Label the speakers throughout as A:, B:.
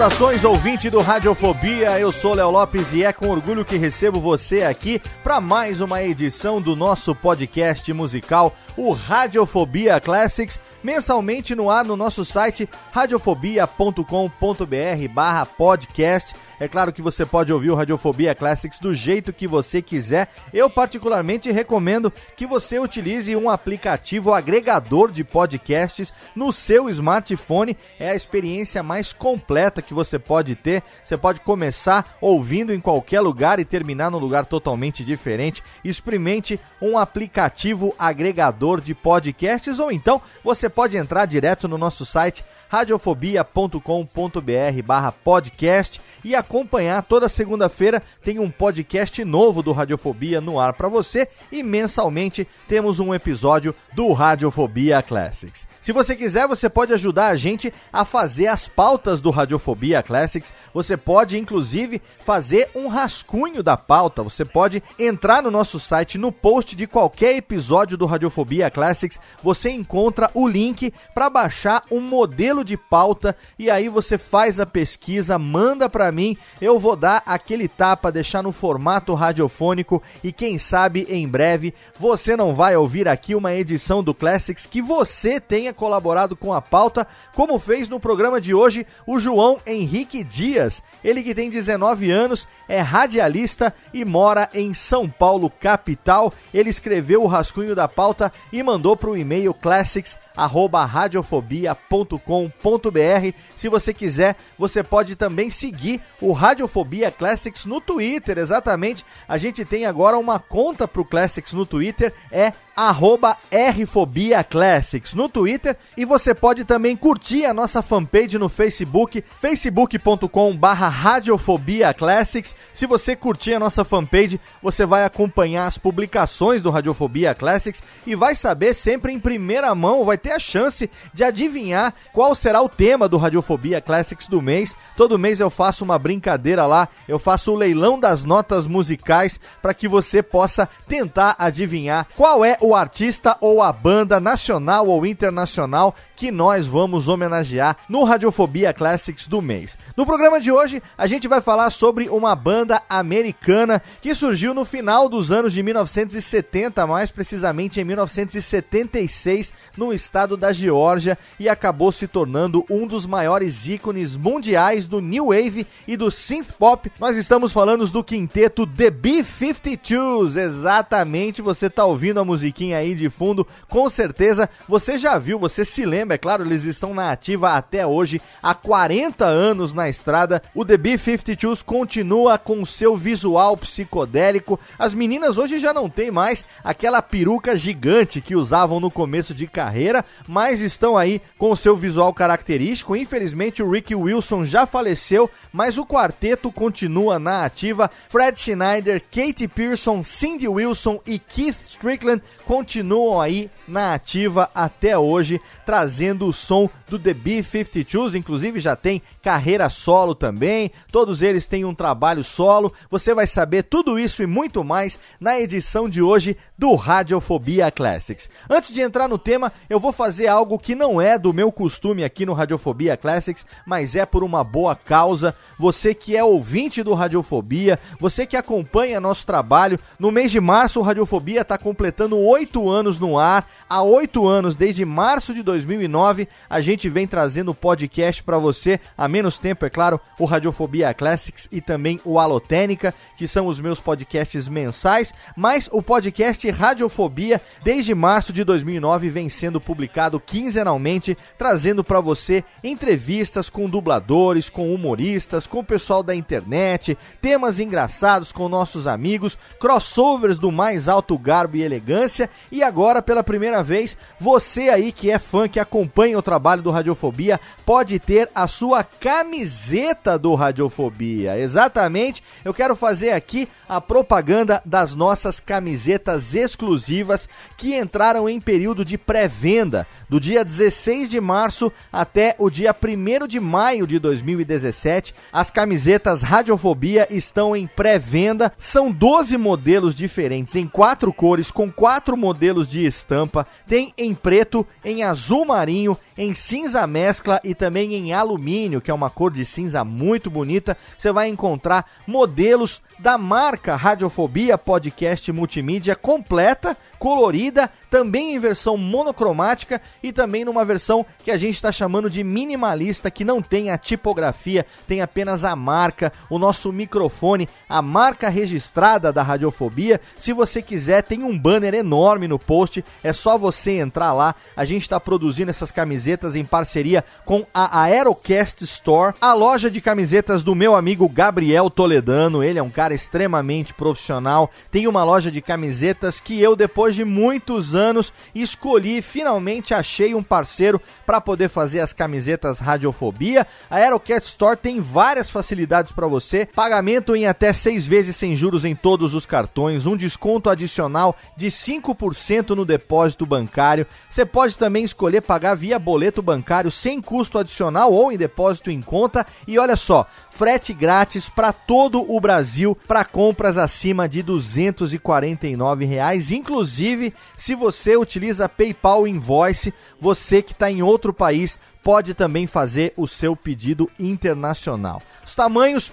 A: Saudações, ouvinte do Radiofobia. Eu sou Léo Lopes e é com orgulho que recebo você aqui para mais uma edição do nosso podcast musical, o Radiofobia Classics, mensalmente no ar no nosso site radiofobia.com.br/podcast. É claro que você pode ouvir o Radiofobia Classics do jeito que você quiser. Eu, particularmente, recomendo que você utilize um aplicativo agregador de podcasts no seu smartphone. É a experiência mais completa que você pode ter. Você pode começar ouvindo em qualquer lugar e terminar num lugar totalmente diferente. Experimente um aplicativo agregador de podcasts ou então você pode entrar direto no nosso site radiofobia.com.br barra podcast e acompanhar toda segunda-feira tem um podcast novo do Radiofobia no ar para você e mensalmente temos um episódio do Radiofobia Classics. Se você quiser, você pode ajudar a gente a fazer as pautas do Radiofobia Classics. Você pode, inclusive, fazer um rascunho da pauta. Você pode entrar no nosso site, no post de qualquer episódio do Radiofobia Classics. Você encontra o link para baixar um modelo de pauta e aí você faz a pesquisa, manda para mim. Eu vou dar aquele tapa, deixar no formato radiofônico e quem sabe em breve você não vai ouvir aqui uma edição do Classics que você tenha colaborado com a pauta, como fez no programa de hoje o João Henrique Dias. Ele que tem 19 anos, é radialista e mora em São Paulo, capital. Ele escreveu o rascunho da pauta e mandou para o e-mail classics radiofobia.com.br. Se você quiser, você pode também seguir o Radiofobia Classics no Twitter, exatamente. A gente tem agora uma conta pro Classics no Twitter, é arroba Rfobia Classics no Twitter e você pode também curtir a nossa fanpage no Facebook, facebook.com barra Radiofobia Classics. Se você curtir a nossa fanpage, você vai acompanhar as publicações do Radiofobia Classics e vai saber sempre em primeira mão, vai ter a chance de adivinhar qual será o tema do Radiofobia Classics do mês. Todo mês eu faço uma brincadeira lá, eu faço o leilão das notas musicais para que você possa tentar adivinhar qual é o artista ou a banda nacional ou internacional que nós vamos homenagear no Radiofobia Classics do mês. No programa de hoje, a gente vai falar sobre uma banda americana que surgiu no final dos anos de 1970, mais precisamente em 1976, no estado da Geórgia e acabou se tornando um dos maiores ícones mundiais do new wave e do synth pop. Nós estamos falando do quinteto The B52s. Exatamente, você está ouvindo a musiquinha aí de fundo, com certeza você já viu, você se lembra, é claro, eles estão na ativa até hoje, há 40 anos na estrada. O The B52s continua com seu visual psicodélico. As meninas hoje já não têm mais aquela peruca gigante que usavam no começo de carreira, mas estão aí com o seu visual característico. Infelizmente, o Ricky Wilson já faleceu, mas o quarteto continua na ativa. Fred Schneider, Katie Pearson, Cindy Wilson e Keith Strickland continuam aí na ativa até hoje, trazendo o som do The B-52s, inclusive já tem carreira solo também, todos eles têm um trabalho solo. Você vai saber tudo isso e muito mais na edição de hoje do Radiofobia Classics. Antes de entrar no tema, eu vou vou fazer algo que não é do meu costume aqui no Radiofobia Classics, mas é por uma boa causa. Você que é ouvinte do Radiofobia, você que acompanha nosso trabalho, no mês de março o Radiofobia está completando oito anos no ar. Há oito anos, desde março de 2009, a gente vem trazendo podcast para você. Há menos tempo, é claro, o Radiofobia Classics e também o Alotênica, que são os meus podcasts mensais, mas o podcast Radiofobia, desde março de 2009, vem sendo publicado quinzenalmente, trazendo para você entrevistas com dubladores, com humoristas, com o pessoal da internet, temas engraçados com nossos amigos, crossovers do mais alto garbo e elegância, e agora, pela primeira vez, você aí que é fã, que acompanha o trabalho do Radiofobia, pode ter a sua camiseta do Radiofobia. Exatamente, eu quero fazer aqui a propaganda das nossas camisetas exclusivas que entraram em período de pré-venda Holanda do dia 16 de março até o dia 1 de maio de 2017. As camisetas Radiofobia estão em pré-venda. São 12 modelos diferentes em quatro cores, com quatro modelos de estampa. Tem em preto, em azul marinho, em cinza mescla e também em alumínio, que é uma cor de cinza muito bonita. Você vai encontrar modelos da marca Radiofobia Podcast Multimídia completa, colorida, também em versão monocromática e também numa versão que a gente está chamando de minimalista, que não tem a tipografia, tem apenas a marca, o nosso microfone, a marca registrada da Radiofobia. Se você quiser, tem um banner enorme no post, é só você entrar lá. A gente está produzindo essas camisetas em parceria com a Aerocast Store, a loja de camisetas do meu amigo Gabriel Toledano. Ele é um cara extremamente profissional, tem uma loja de camisetas que eu, depois de muitos anos, escolhi, finalmente achei um parceiro para poder fazer as camisetas Radiofobia. A Aerocast Store tem várias facilidades para você: pagamento em até seis vezes sem juros em todos os cartões, um desconto adicional de 5% no depósito bancário. Você pode também escolher pagar via boleto bancário sem custo adicional ou em depósito em conta. E olha só, frete grátis para todo o Brasil para compras acima de 249 reais, inclusive se você utiliza PayPal Invoice, você que está em outro país pode também fazer o seu pedido internacional. Os tamanhos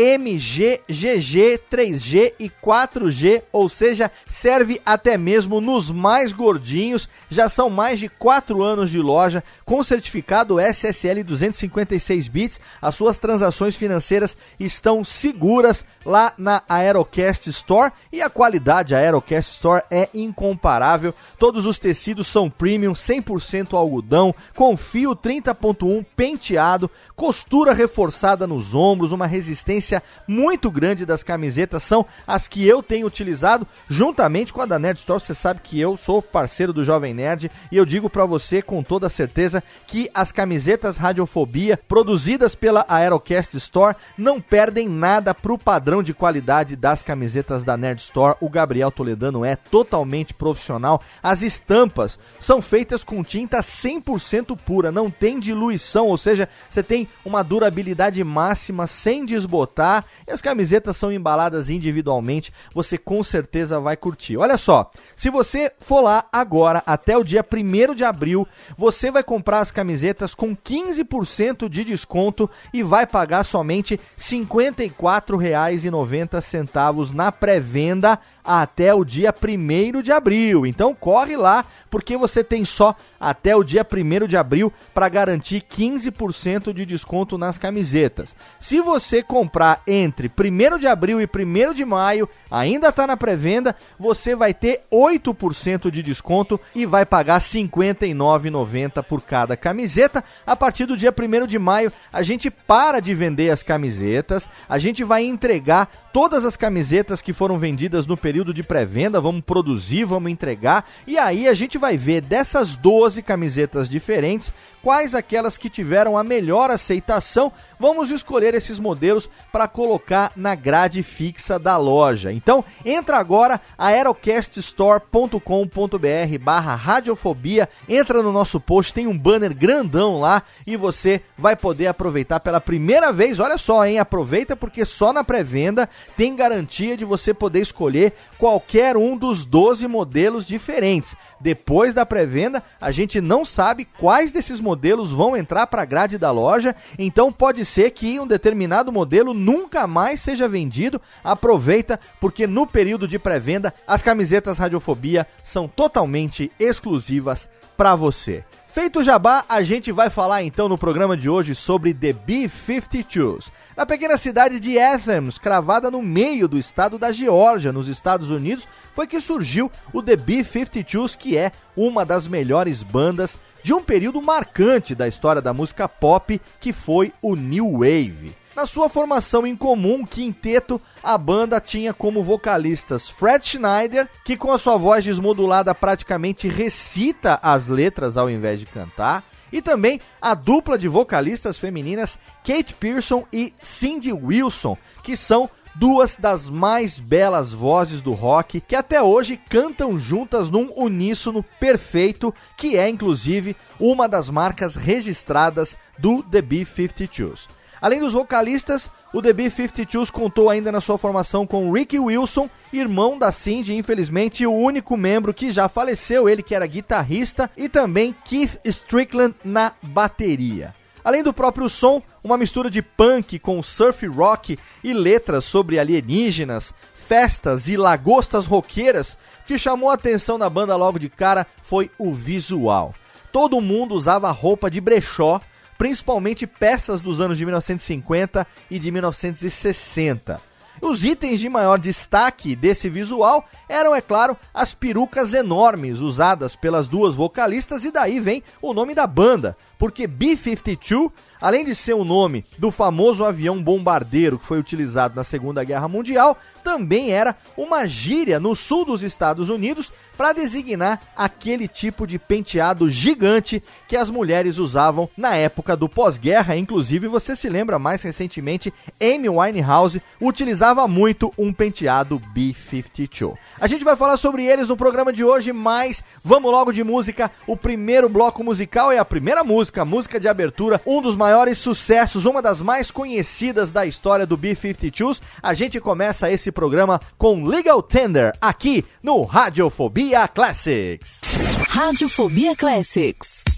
A: PMG, GG, 3G e 4G, ou seja, serve até mesmo nos mais gordinhos. Já são mais de 4 anos de loja com certificado SSL 256 bits. As suas transações financeiras estão seguras lá na Aerocast Store e a qualidade da Aerocast Store é incomparável. Todos os tecidos são premium, 100% algodão, com fio 30.1 penteado, costura reforçada nos ombros, uma resistência muito grande das camisetas são as que eu tenho utilizado juntamente com a da Nerd Store. Você sabe que eu sou parceiro do Jovem Nerd e eu digo para você com toda certeza que as camisetas Radiofobia produzidas pela Aerocast Store não perdem nada pro padrão de qualidade das camisetas da Nerd Store. O Gabriel Toledano é totalmente profissional. As estampas são feitas com tinta 100% pura, não tem diluição, ou seja, você tem uma durabilidade máxima sem desbotar. E as camisetas são embaladas individualmente, você com certeza vai curtir. Olha só, se você for lá agora até o dia 1 de abril, você vai comprar as camisetas com 15% de desconto e vai pagar somente R$ 54,90 na pré-venda até o dia 1 de abril. Então corre lá, porque você tem só até o dia 1 de abril para garantir 15% de desconto nas camisetas. Se você comprar entre 1 de abril e 1 de maio, ainda está na pré-venda, você vai ter 8% de desconto e vai pagar R$ 59,90 por cada camiseta. A partir do dia 1 de maio, a gente para de vender as camisetas, a gente vai entregar todas as camisetas que foram vendidas no período de pré-venda, vamos produzir, vamos entregar, e aí a gente vai ver dessas 12 camisetas diferentes, quais aquelas que tiveram a melhor aceitação. Vamos escolher esses modelos para colocar na grade fixa da loja. Então, entra agora aerocaststore.com.br barra radiofobia, entra no nosso post, tem um banner grandão lá e você vai poder aproveitar pela primeira vez, olha só, hein, aproveita porque só na pré-venda tem garantia de você poder escolher qualquer um dos 12 modelos diferentes. Depois da pré-venda, a gente não sabe quais desses modelos vão entrar para a grade da loja, então pode ser que um determinado modelo nunca mais seja vendido. Aproveita, porque no período de pré-venda, as camisetas Radiofobia são totalmente exclusivas para você. Feito o jabá, a gente vai falar então no programa de hoje sobre The B-52s. Na pequena cidade de Athens, cravada no meio do estado da Geórgia, nos Estados Unidos, foi que surgiu o The B-52s, que é uma das melhores bandas de um período marcante da história da música pop, que foi o New Wave. Na sua formação em comum, quinteto, a banda tinha como vocalistas Fred Schneider, que com a sua voz desmodulada praticamente recita as letras ao invés de cantar, e também a dupla de vocalistas femininas Kate Pearson e Cindy Wilson, que são duas das mais belas vozes do rock que até hoje cantam juntas num uníssono perfeito, que é inclusive uma das marcas registradas do The B-52s. Além dos vocalistas, o The B-52s contou ainda na sua formação com Ricky Wilson, irmão da Cindy, infelizmente o único membro que já faleceu, ele que era guitarrista, e também Keith Strickland na bateria. Além do próprio som, uma mistura de punk com surf rock e letras sobre alienígenas, festas e lagostas roqueiras, que chamou a atenção da banda logo de cara foi o visual. Todo mundo usava roupa de brechó, principalmente peças dos anos de 1950 e de 1960. Os itens de maior destaque desse visual eram, é claro, as perucas enormes usadas pelas duas vocalistas, e daí vem o nome da banda, porque B-52, além de ser o nome do famoso avião bombardeiro que foi utilizado na Segunda Guerra Mundial, também era uma gíria no sul dos Estados Unidos para designar aquele tipo de penteado gigante que as mulheres usavam na época do pós-guerra. Inclusive, você se lembra mais recentemente, Amy Winehouse utilizava muito um penteado B-52. A gente vai falar sobre eles no programa de hoje, mas vamos logo de música. O primeiro bloco musical é a primeira música, a música de abertura, um dos maiores sucessos, uma das mais conhecidas da história do B-52s. A gente começa esse programa com Legal Tender aqui no Radiofobia Classics.
B: Radiofobia Classics.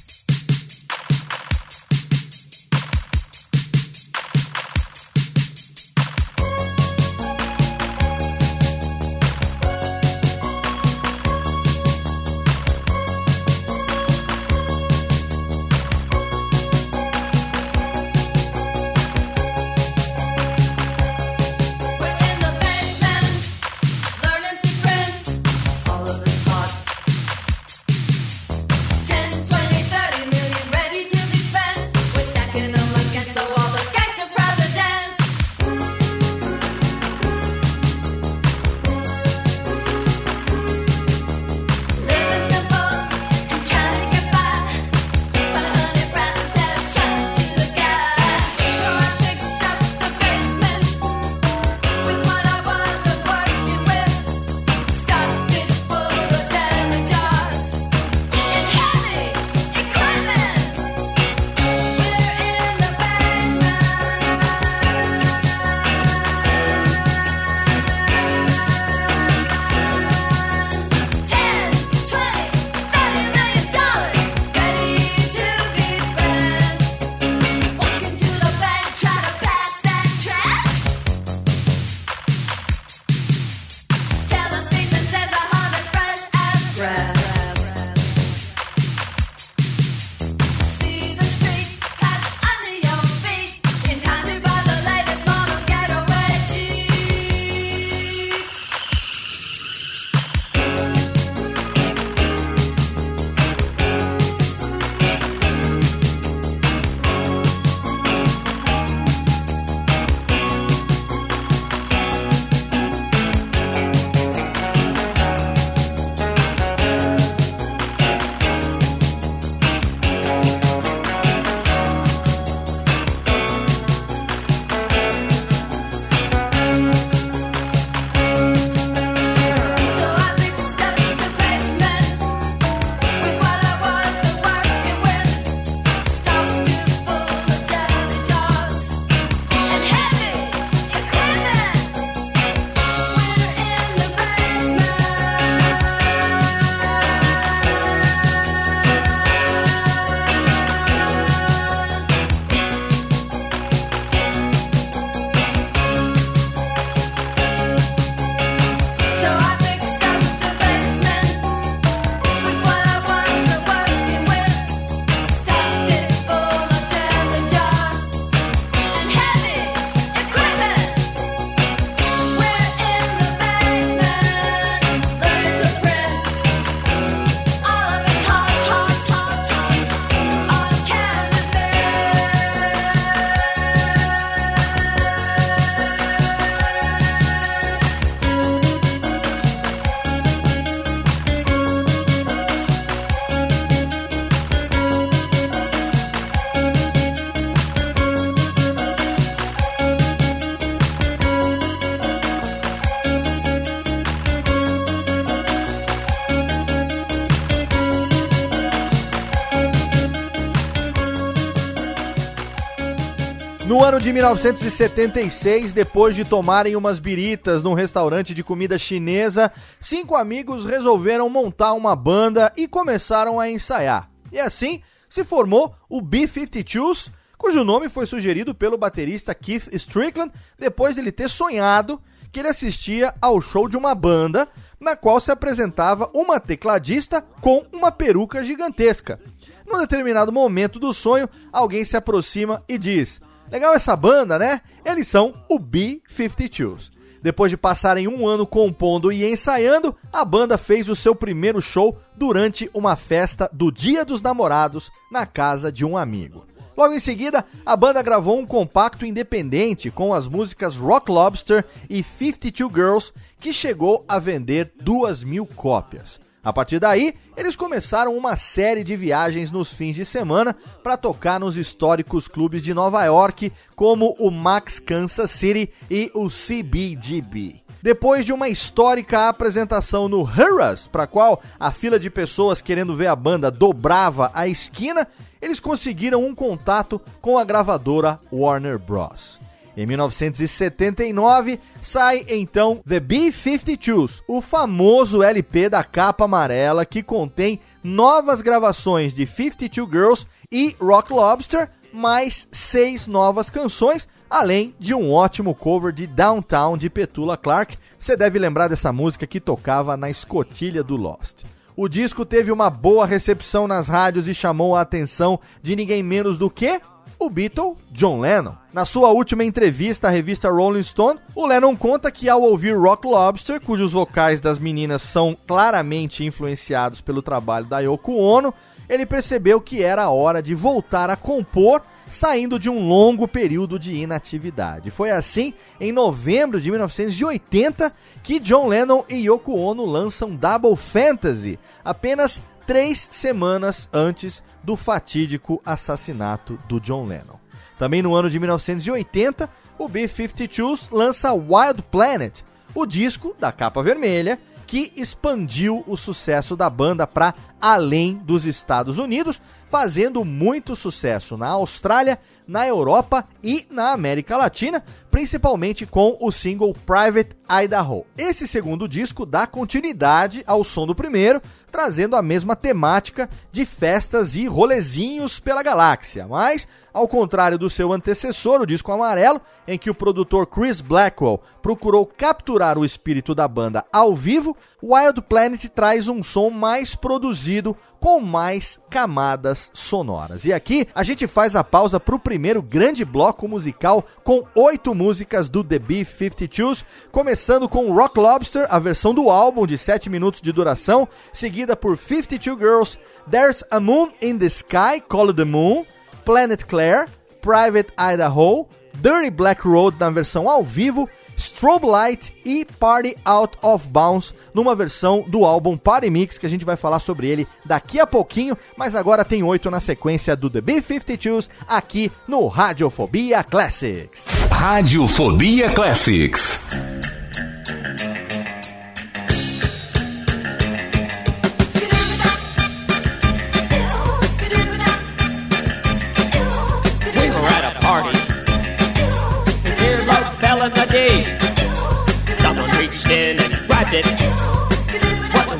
A: De 1976, depois de tomarem umas biritas num restaurante de comida chinesa, cinco amigos resolveram montar uma banda e começaram a ensaiar. E assim se formou o B-52s, cujo nome foi sugerido pelo baterista Keith Strickland depois de ele ter sonhado que ele assistia ao show de uma banda na qual se apresentava uma tecladista com uma peruca gigantesca. Num determinado momento do sonho, alguém se aproxima e diz: Legal essa banda, né? Eles são o B-52s. Depois de passarem um ano compondo e ensaiando, a banda fez o seu primeiro show durante uma festa do Dia dos Namorados na casa de um amigo. Logo em seguida, a banda gravou um compacto independente com as músicas Rock Lobster e 52 Girls, que chegou a vender duas mil cópias. A partir daí, eles começaram uma série de viagens nos fins de semana para tocar nos históricos clubes de Nova York, como o Max Kansas City e o CBGB. Depois de uma histórica apresentação no Harrah's, para qual a fila de pessoas querendo ver a banda dobrava a esquina, eles conseguiram um contato com a gravadora Warner Bros. Em 1979, sai então The B-52s, o famoso LP da capa amarela que contém novas gravações de 52 Girls e Rock Lobster, mais seis novas canções, além de um ótimo cover de Downtown de Petula Clark. Você deve lembrar dessa música que tocava na escotilha do Lost. O disco teve uma boa recepção nas rádios e chamou a atenção de ninguém menos do que o Beatle John Lennon. Na sua última entrevista à revista Rolling Stone, o Lennon conta que ao ouvir Rock Lobster, cujos vocais das meninas são claramente influenciados pelo trabalho da Yoko Ono, ele percebeu que era a hora de voltar a compor, saindo de um longo período de inatividade. Foi assim, em novembro de 1980, que John Lennon e Yoko Ono lançam Double Fantasy, apenas três semanas antes do fatídico assassinato do John Lennon. Também no ano de 1980, o B-52s lança Wild Planet, o disco da capa vermelha que expandiu o sucesso da banda para além dos Estados Unidos, fazendo muito sucesso na Austrália, na Europa e na América Latina, principalmente com o single Private Idaho. Esse segundo disco dá continuidade ao som do primeiro, trazendo a mesma temática de festas e rolezinhos pela galáxia, mas ao contrário do seu antecessor, o disco amarelo, em que o produtor Chris Blackwell procurou capturar o espírito da banda ao vivo, Wild Planet traz um som mais produzido, com mais camadas sonoras. E aqui a gente faz a pausa para o primeiro grande bloco musical com oito músicas do The B-52s, começando com Rock Lobster, a versão do álbum de 7 minutos de duração, seguida por 52 Girls, There's a Moon in the Sky, Call the Moon, Planet Claire, Private Idaho, Dirty Black Road na versão ao vivo, Strobe Light e Party Out of Bounds numa versão do álbum Party Mix, que a gente vai falar sobre ele daqui a pouquinho, mas agora tem oito na sequência do The B-52s aqui no Radiofobia Classics.
C: Radiofobia Classics.
D: Party. The hero fell in the deep. Someone reached in and grabbed it. Was a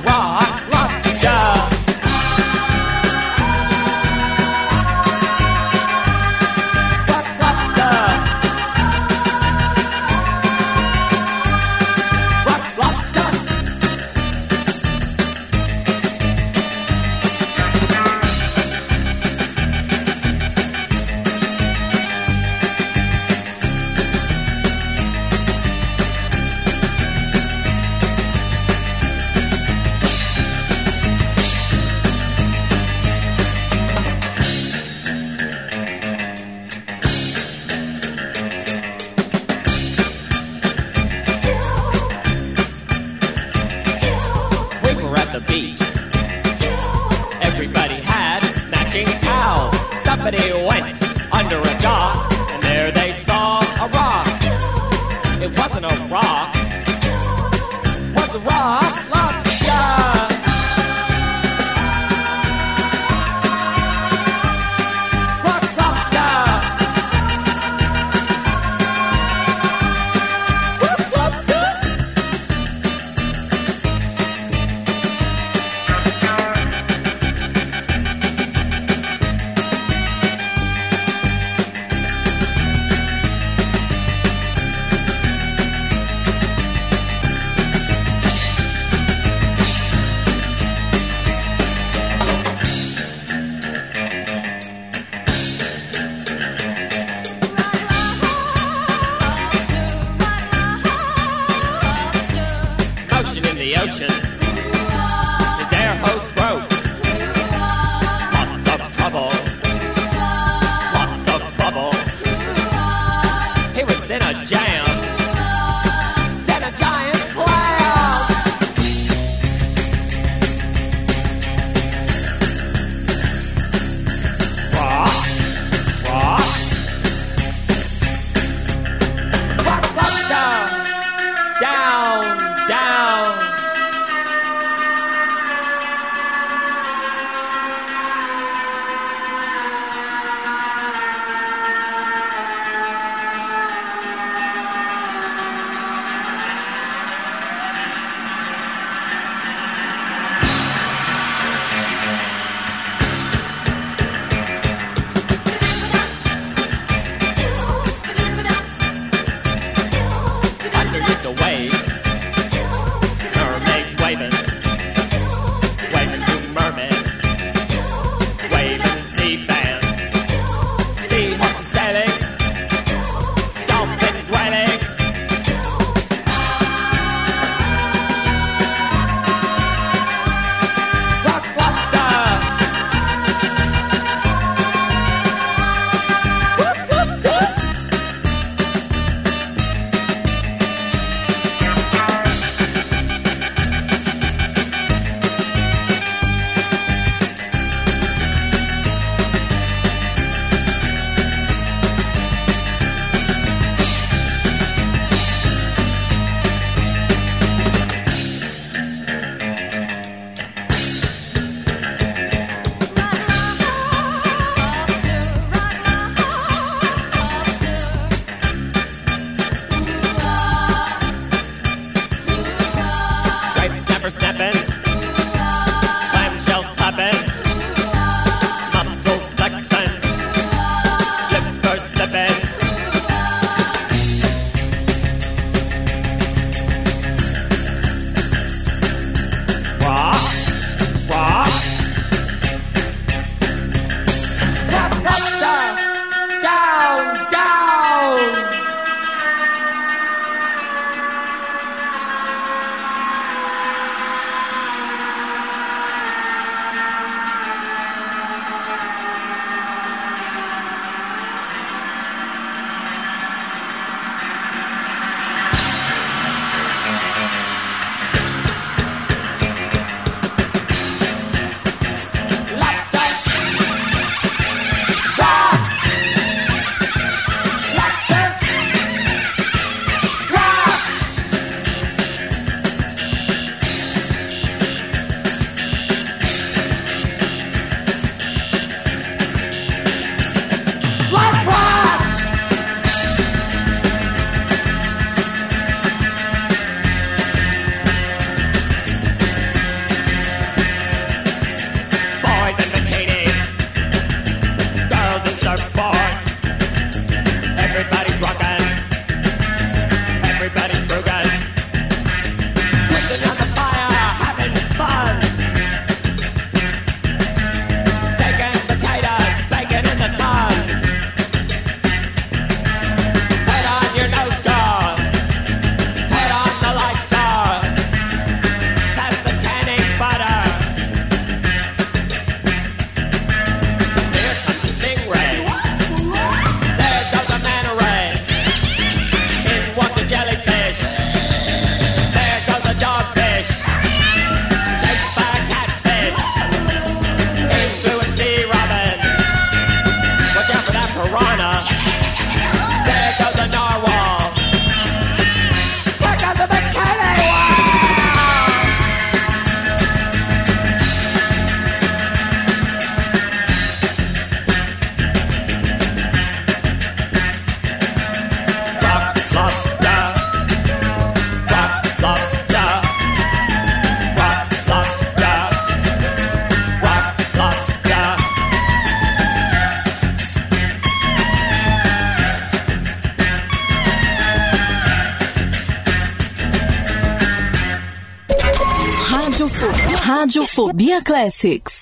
B: Radiofobia Classics.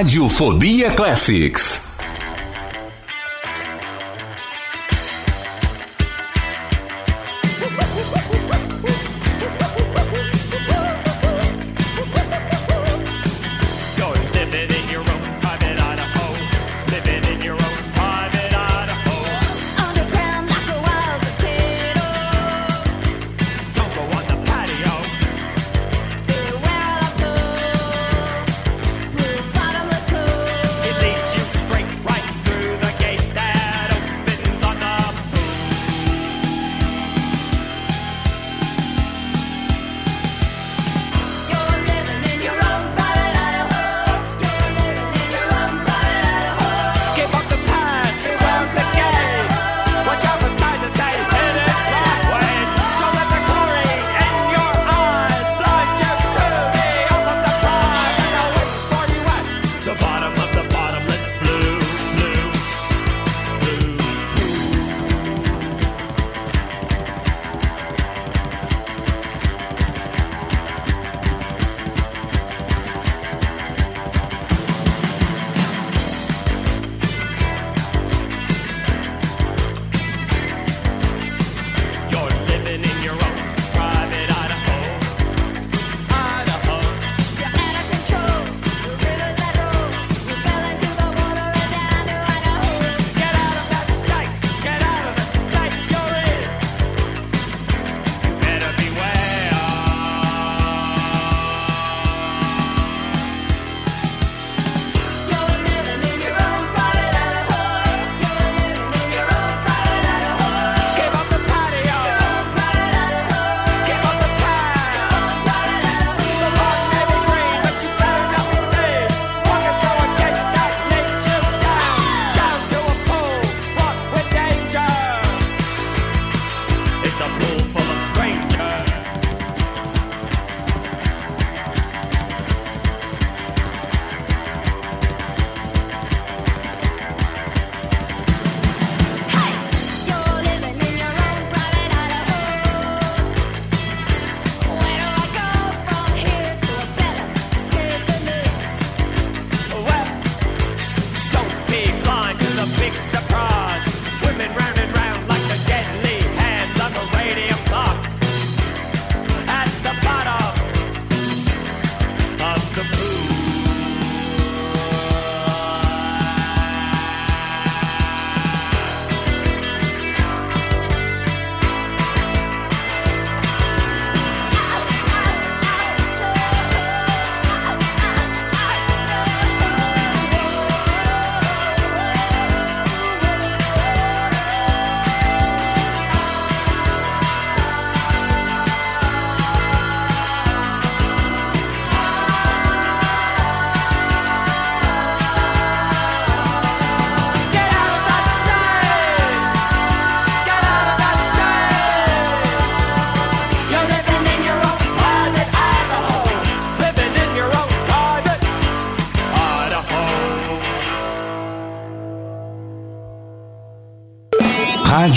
E: Radiofobia Classics.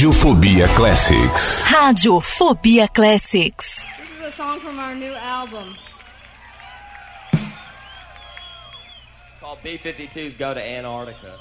C: Radiofobia Classics.
D: Radiofobia Classics.
E: This is a song from our new album.
B: It's called B-52s Go to Antarctica.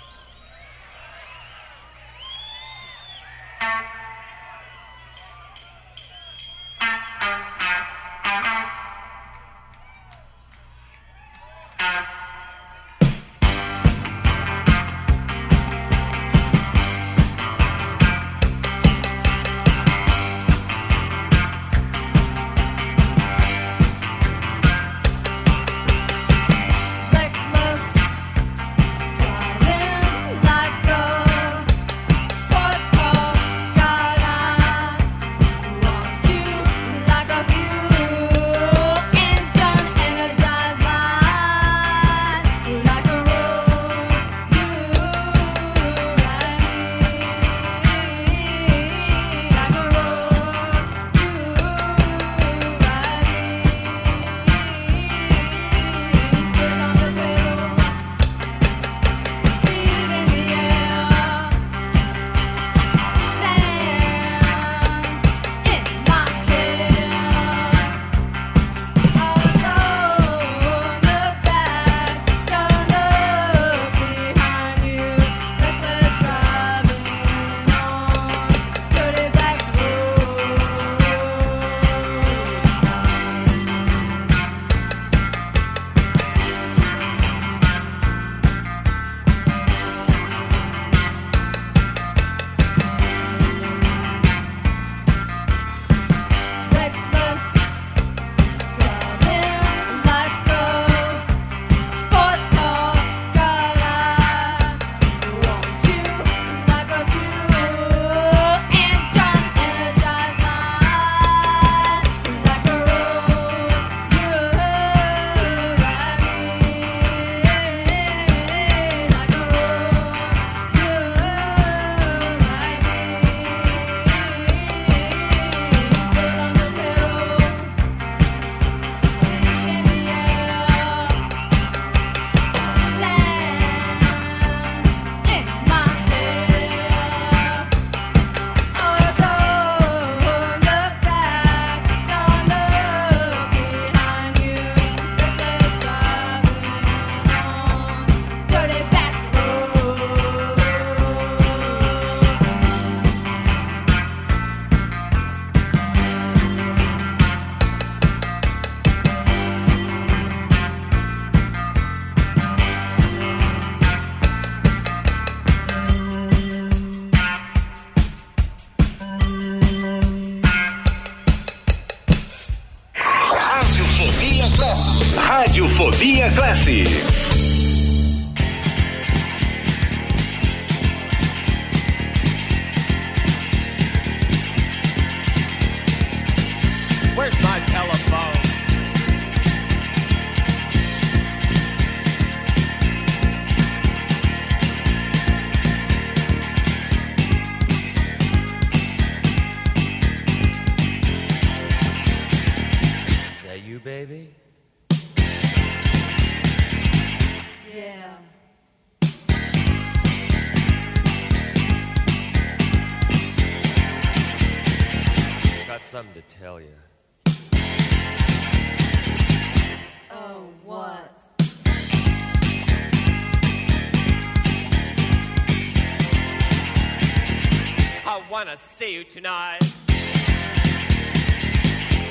E: you
B: tonight.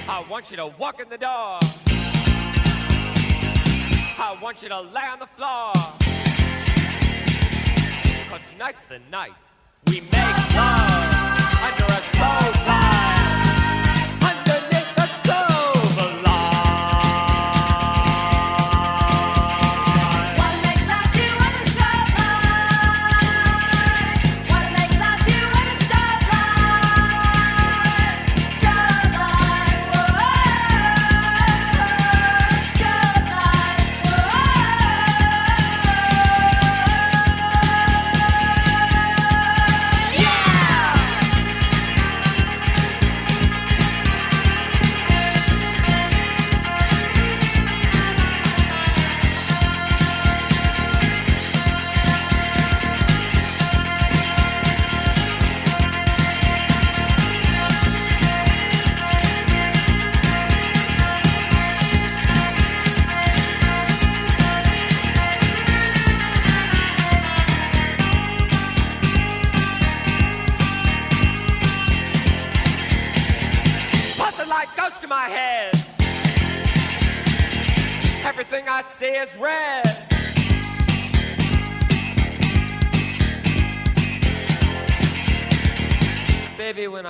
B: I want you to walk in the door. I want you to lay on the floor. Cause tonight's the night we make love under a
E: sofa.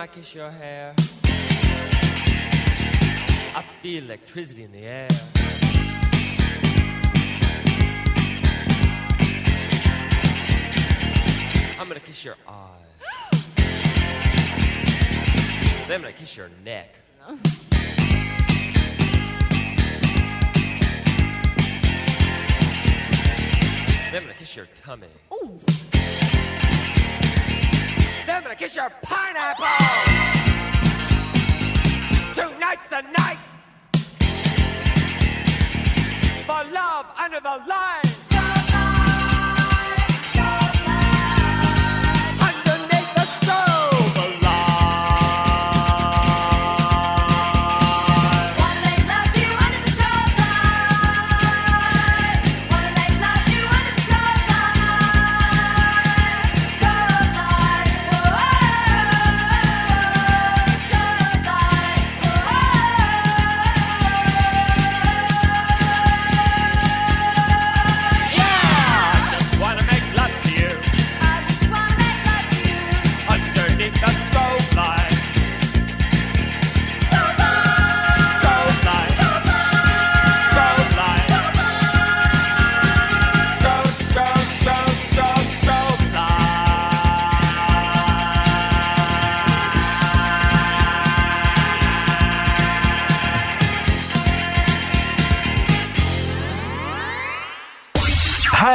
E: I kiss your hair, I feel electricity in the air. I'm gonna kiss your eyes. then I'm gonna kiss your neck. Then I'm gonna kiss your tummy. Then I'm gonna kiss your pineapple. Tonight's the night for love under the lines.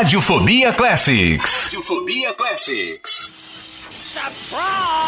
C: Radiofobia Classics. Radiofobia Classics.
E: Surprise!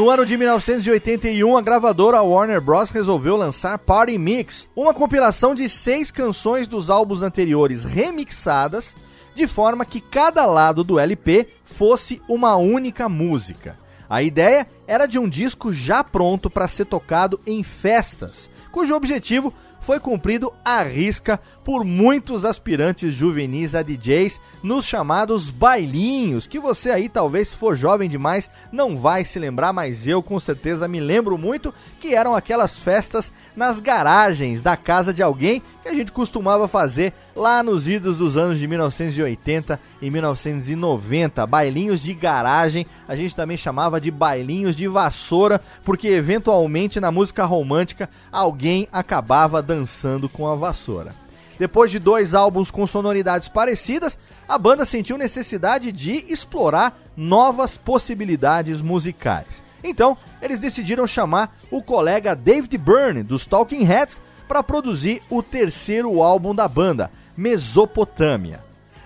A: No ano de 1981, a gravadora Warner Bros. resolveu lançar Party Mix, uma compilação de seis canções dos álbuns anteriores remixadas, de forma que cada lado do LP fosse uma única música. A ideia era de um disco já pronto para ser tocado em festas, cujo objetivo foi cumprido à risca por muitos aspirantes juvenis a DJs nos chamados bailinhos, que você aí talvez se for jovem demais não vai se lembrar, mas eu com certeza me lembro muito que eram aquelas festas nas garagens da casa de alguém que a gente costumava fazer lá nos idos dos anos de 1980 e 1990, bailinhos de garagem, a gente também chamava de bailinhos de vassoura, porque eventualmente na música romântica alguém acabava dançando com a vassoura. Depois de dois álbuns com sonoridades parecidas, a banda sentiu necessidade de explorar novas possibilidades musicais. Então, eles decidiram chamar o colega David Byrne, dos Talking Heads, para produzir o terceiro álbum da banda, Mesopotâmia.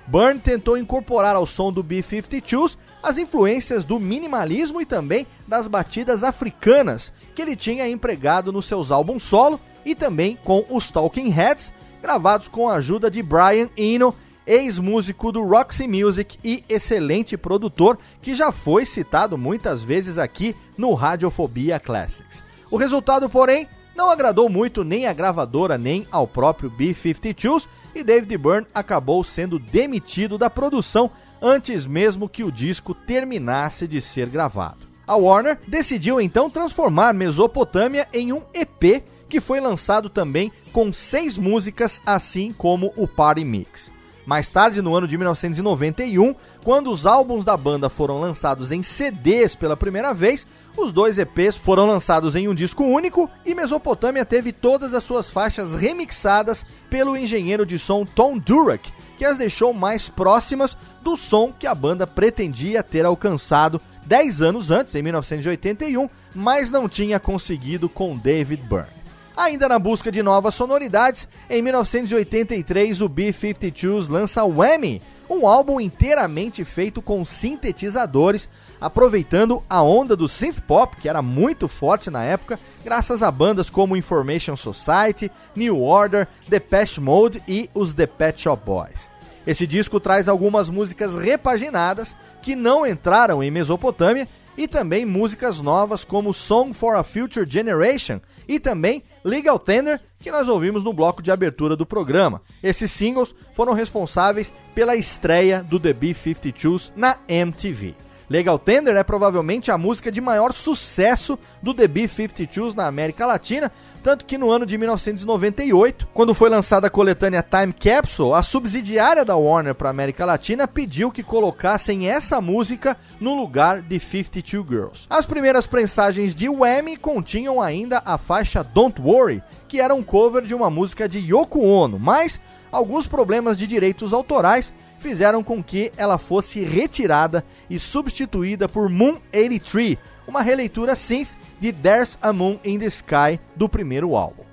A: Byrne tentou incorporar ao som do B-52s as influências do minimalismo e também das batidas africanas que ele tinha empregado nos seus álbuns solo e também com os Talking Heads, gravados com a ajuda de Brian Eno, ex-músico do Roxy Music e excelente produtor que já foi citado muitas vezes aqui no Radiofobia Classics. O resultado, porém, não agradou muito nem a gravadora nem ao próprio B-52s e David Byrne acabou sendo demitido da produção antes mesmo que o disco terminasse de ser gravado. A Warner decidiu então transformar Mesopotâmia em um EP que foi lançado também com seis músicas, assim como o Party Mix. Mais tarde, no ano de 1991, quando os álbuns da banda foram lançados em CDs pela primeira vez, os dois EPs foram lançados em um disco único e Mesopotâmia teve todas as suas faixas remixadas pelo engenheiro de som Tom Durack, que as deixou mais próximas do som que a banda pretendia ter alcançado 10 anos antes, em 1981, mas não tinha conseguido com David Byrne. Ainda na busca de novas sonoridades, em 1983 o B-52s lança Whammy, um álbum inteiramente feito com sintetizadores, aproveitando a onda do synth pop, que era muito forte na época, graças a bandas como Information Society, New Order, Depeche Mode e os The Pet Shop Boys. Esse disco traz algumas músicas repaginadas que não entraram em Mesopotâmia e também músicas novas como Song for a Future Generation e também Legal Tender, que nós ouvimos no bloco de abertura do programa. Esses singles foram responsáveis pela estreia do The B-52s na MTV. Legal Tender é provavelmente a música de maior sucesso do The B-52s na América Latina, tanto que no ano de 1998, quando foi lançada a coletânea Time Capsule, a subsidiária da Warner para a América Latina pediu que colocassem essa música no lugar de 52 Girls. As primeiras prensagens de Whammy continham ainda a faixa Don't Worry, que era um cover de uma música de Yoko Ono, mas alguns problemas de direitos autorais fizeram com que ela fosse retirada e substituída por Moon 83, uma releitura synth de There's a Moon in the Sky do primeiro álbum.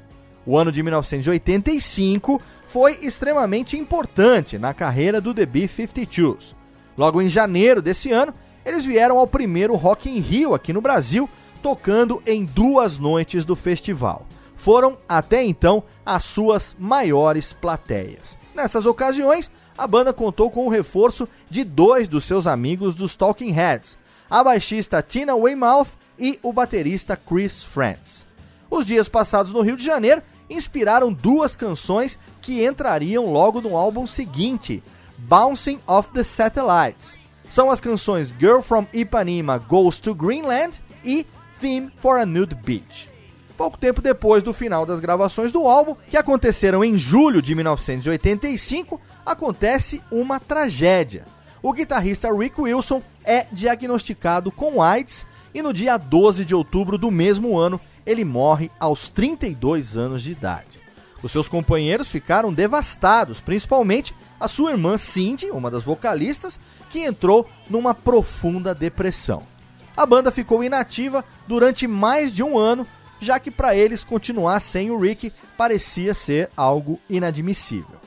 A: O ano de 1985 foi extremamente importante na carreira do The B-52s. Logo em janeiro desse ano, eles vieram ao primeiro Rock in Rio aqui no Brasil, tocando em duas noites do festival. Foram, até então, as suas maiores plateias. Nessas ocasiões, a banda contou com o reforço de dois dos seus amigos dos Talking Heads, a baixista Tina Weymouth e o baterista Chris Frantz. Os dias passados no Rio de Janeiro inspiraram duas canções que entrariam logo no álbum seguinte, Bouncing Off the Satellites. São as canções Girl from Ipanema Goes to Greenland e Theme for a Nude Beach. Pouco tempo depois do final das gravações do álbum, que aconteceram em julho de 1985, acontece uma tragédia. O guitarrista Rick Wilson é diagnosticado com AIDS e no dia 12 de outubro do mesmo ano ele morre aos 32 anos de idade. Os seus companheiros ficaram devastados, principalmente a sua irmã Cindy, uma das vocalistas, que entrou numa profunda depressão. A banda ficou inativa durante mais de um ano, já que para eles continuar sem o Rick parecia ser algo inadmissível.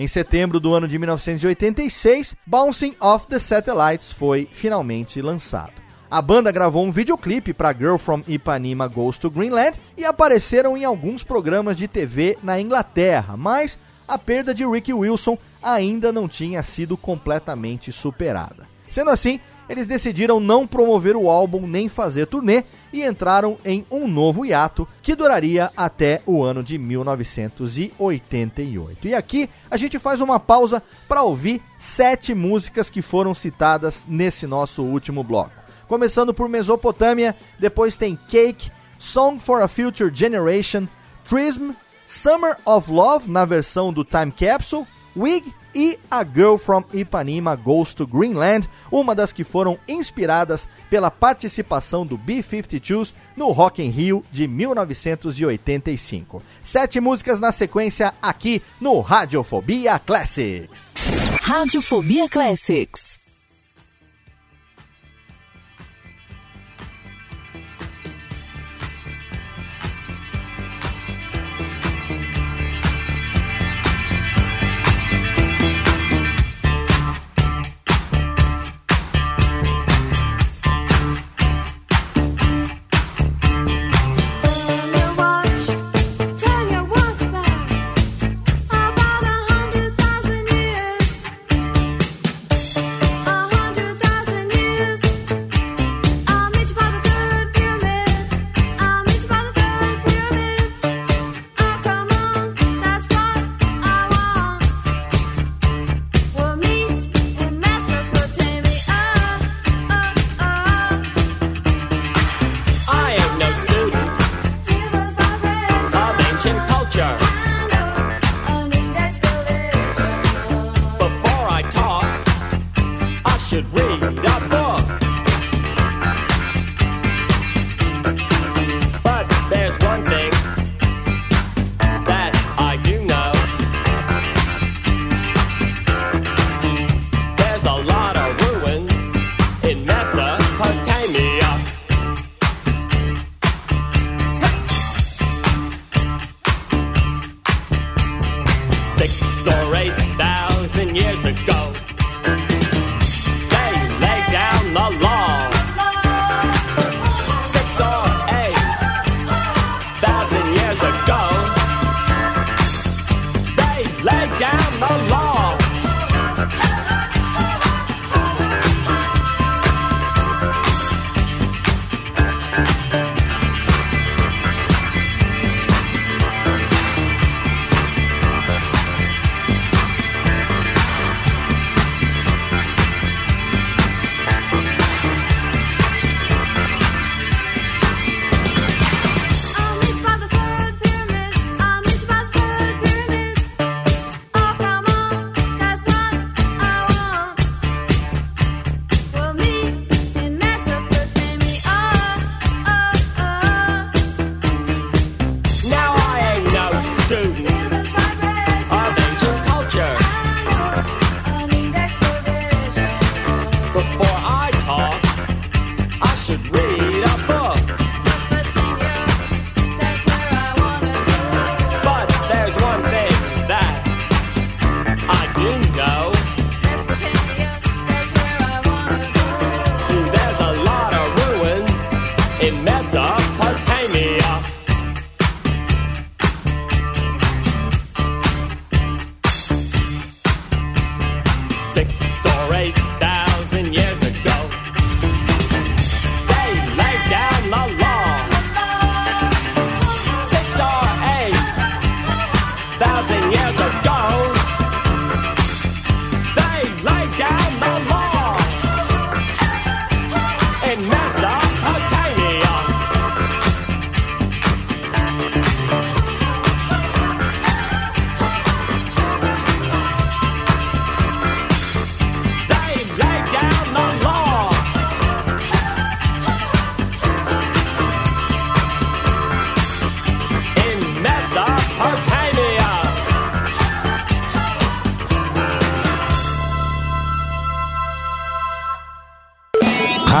A: Em setembro do ano de 1986, Bouncing Off the Satellites foi finalmente lançado. A banda gravou um videoclipe para Girl from Ipanema Goes to Greenland e apareceram em alguns programas de TV na Inglaterra, mas a perda de Ricky Wilson ainda não tinha sido completamente superada. Sendo assim, eles decidiram não promover o álbum nem fazer turnê e entraram em um novo hiato que duraria até o ano de 1988. E aqui a gente faz uma pausa para ouvir sete músicas que foram citadas nesse nosso último bloco. Começando por Mesopotâmia, depois tem Cake, Song for a Future Generation, Trism, Summer of Love na versão do Time Capsule, Wig e A Girl from Ipanema Goes to Greenland, uma das que foram inspiradas pela participação do B-52s no Rock in Rio de 1985. Sete músicas na sequência aqui no Radiofobia Classics.
B: Radiofobia Classics.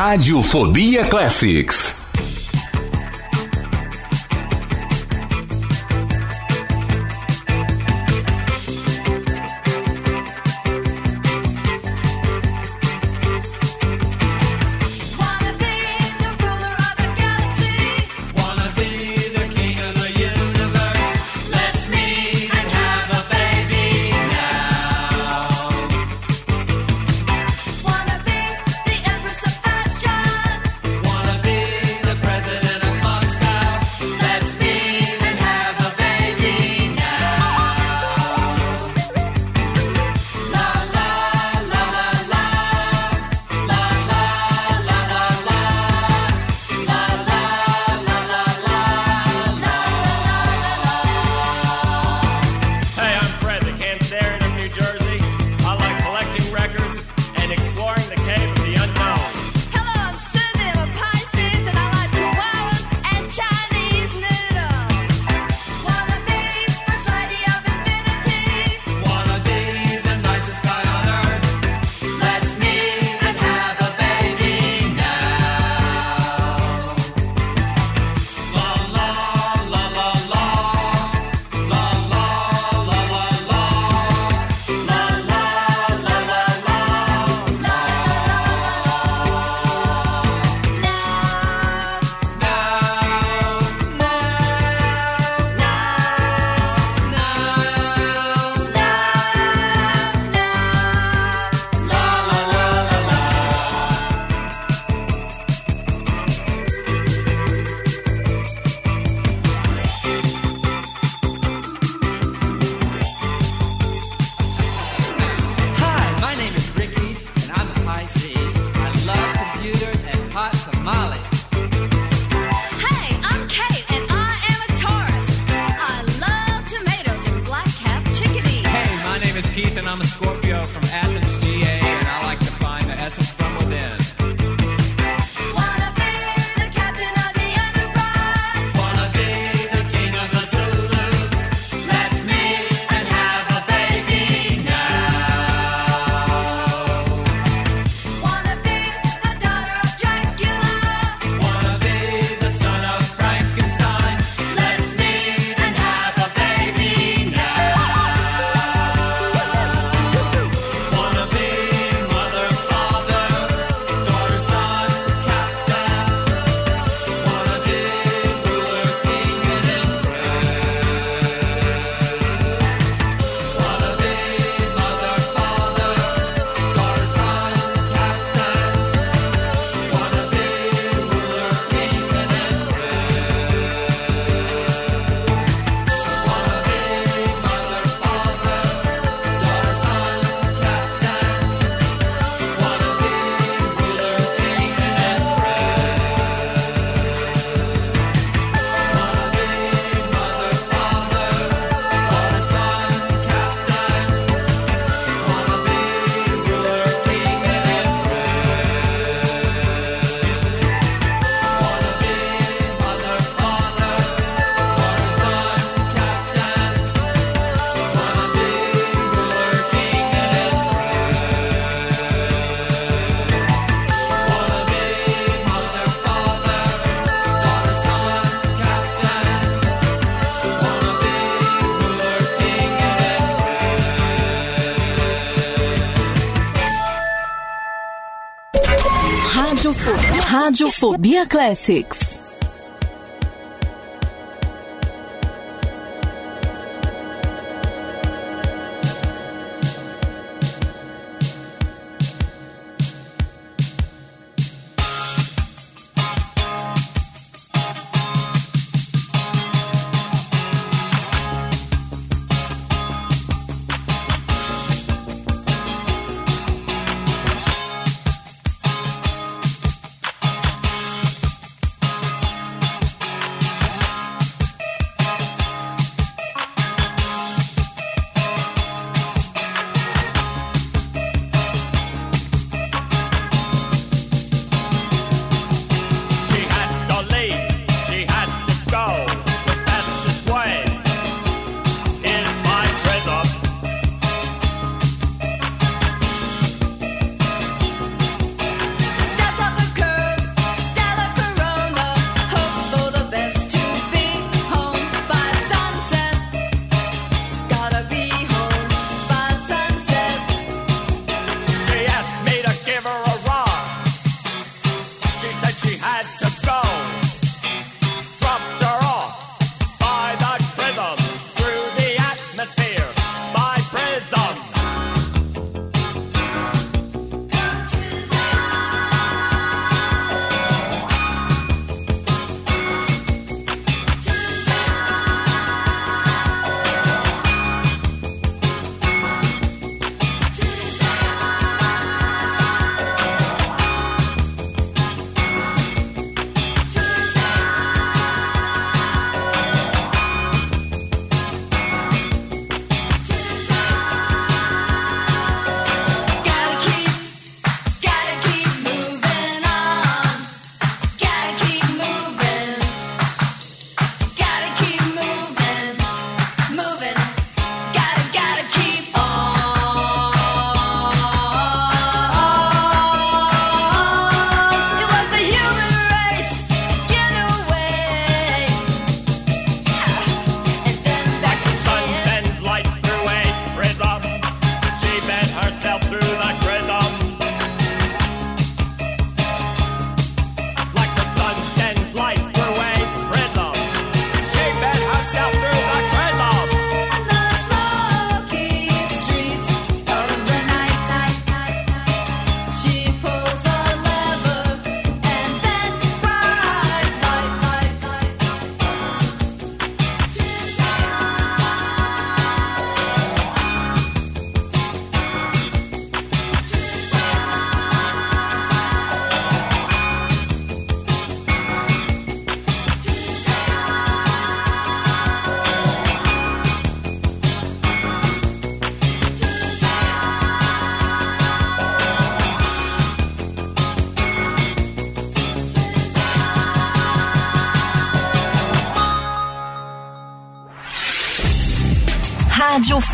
B: Radiofobia Classics. Radiofobia Classics.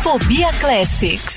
B: Radiofobia Classics.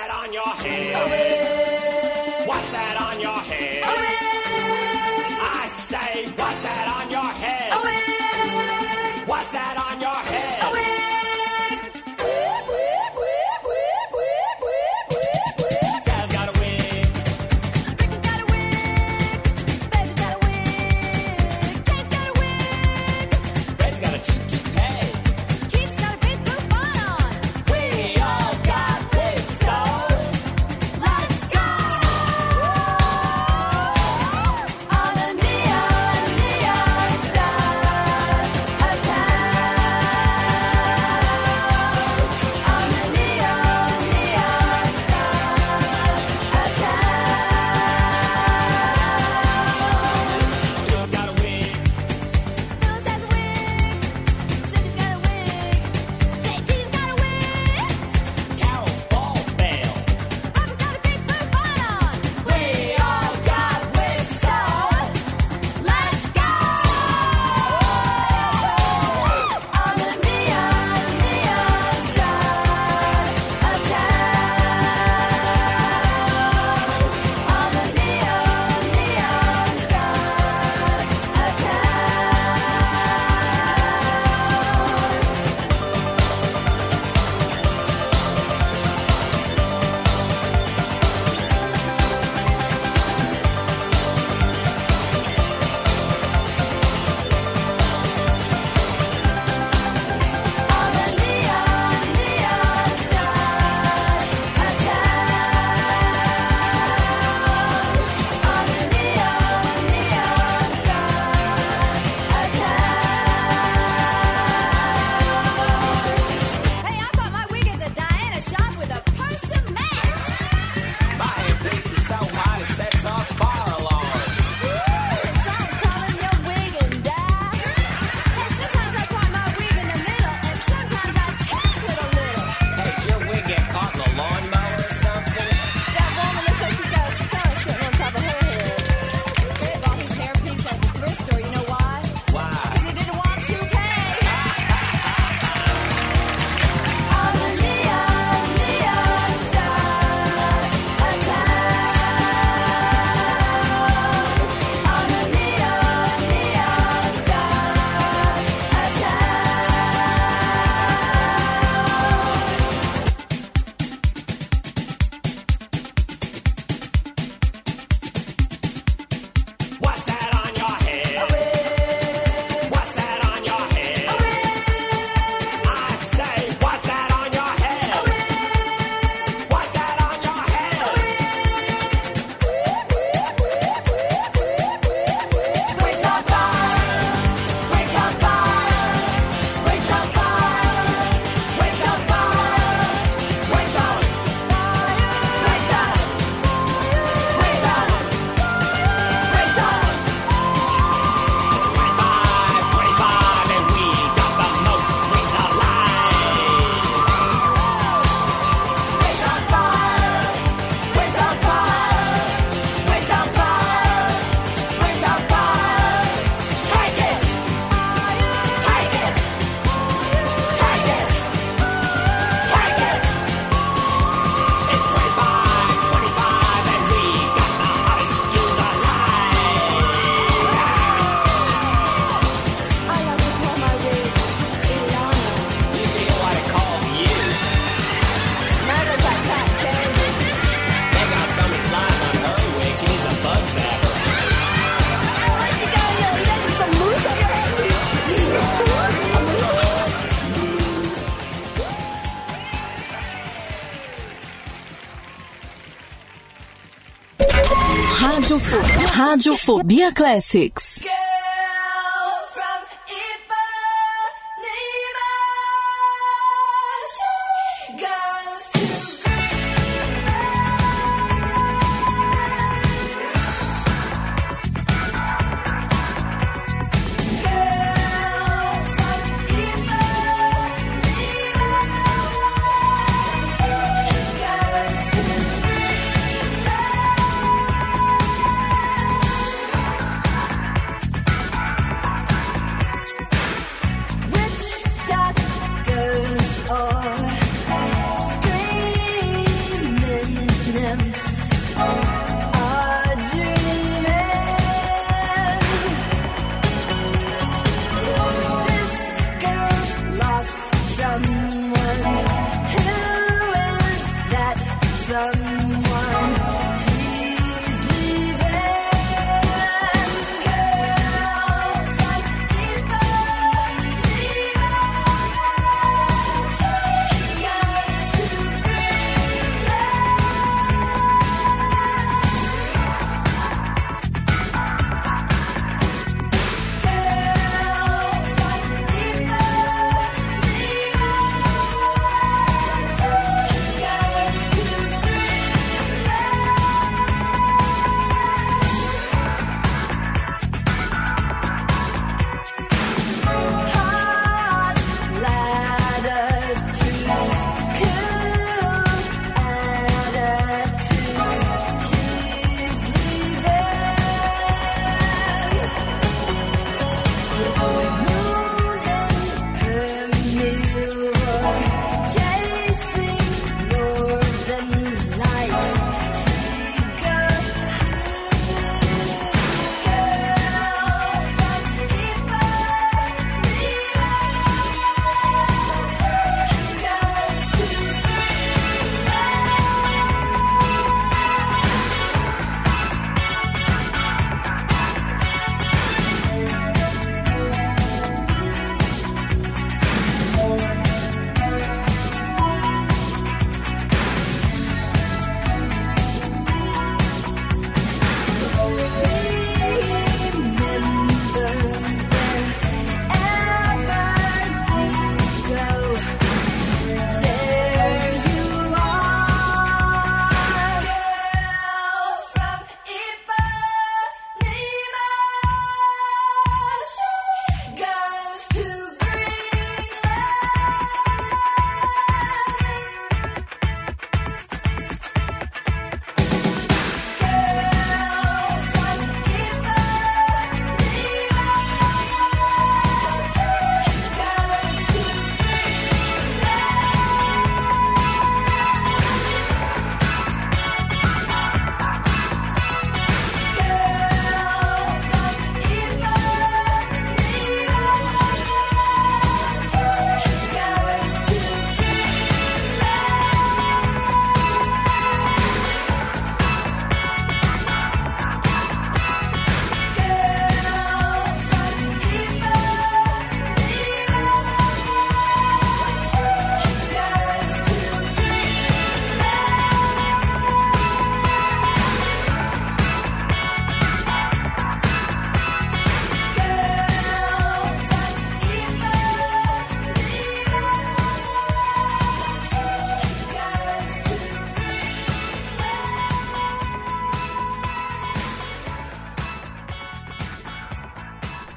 B: Radiofobia Classics.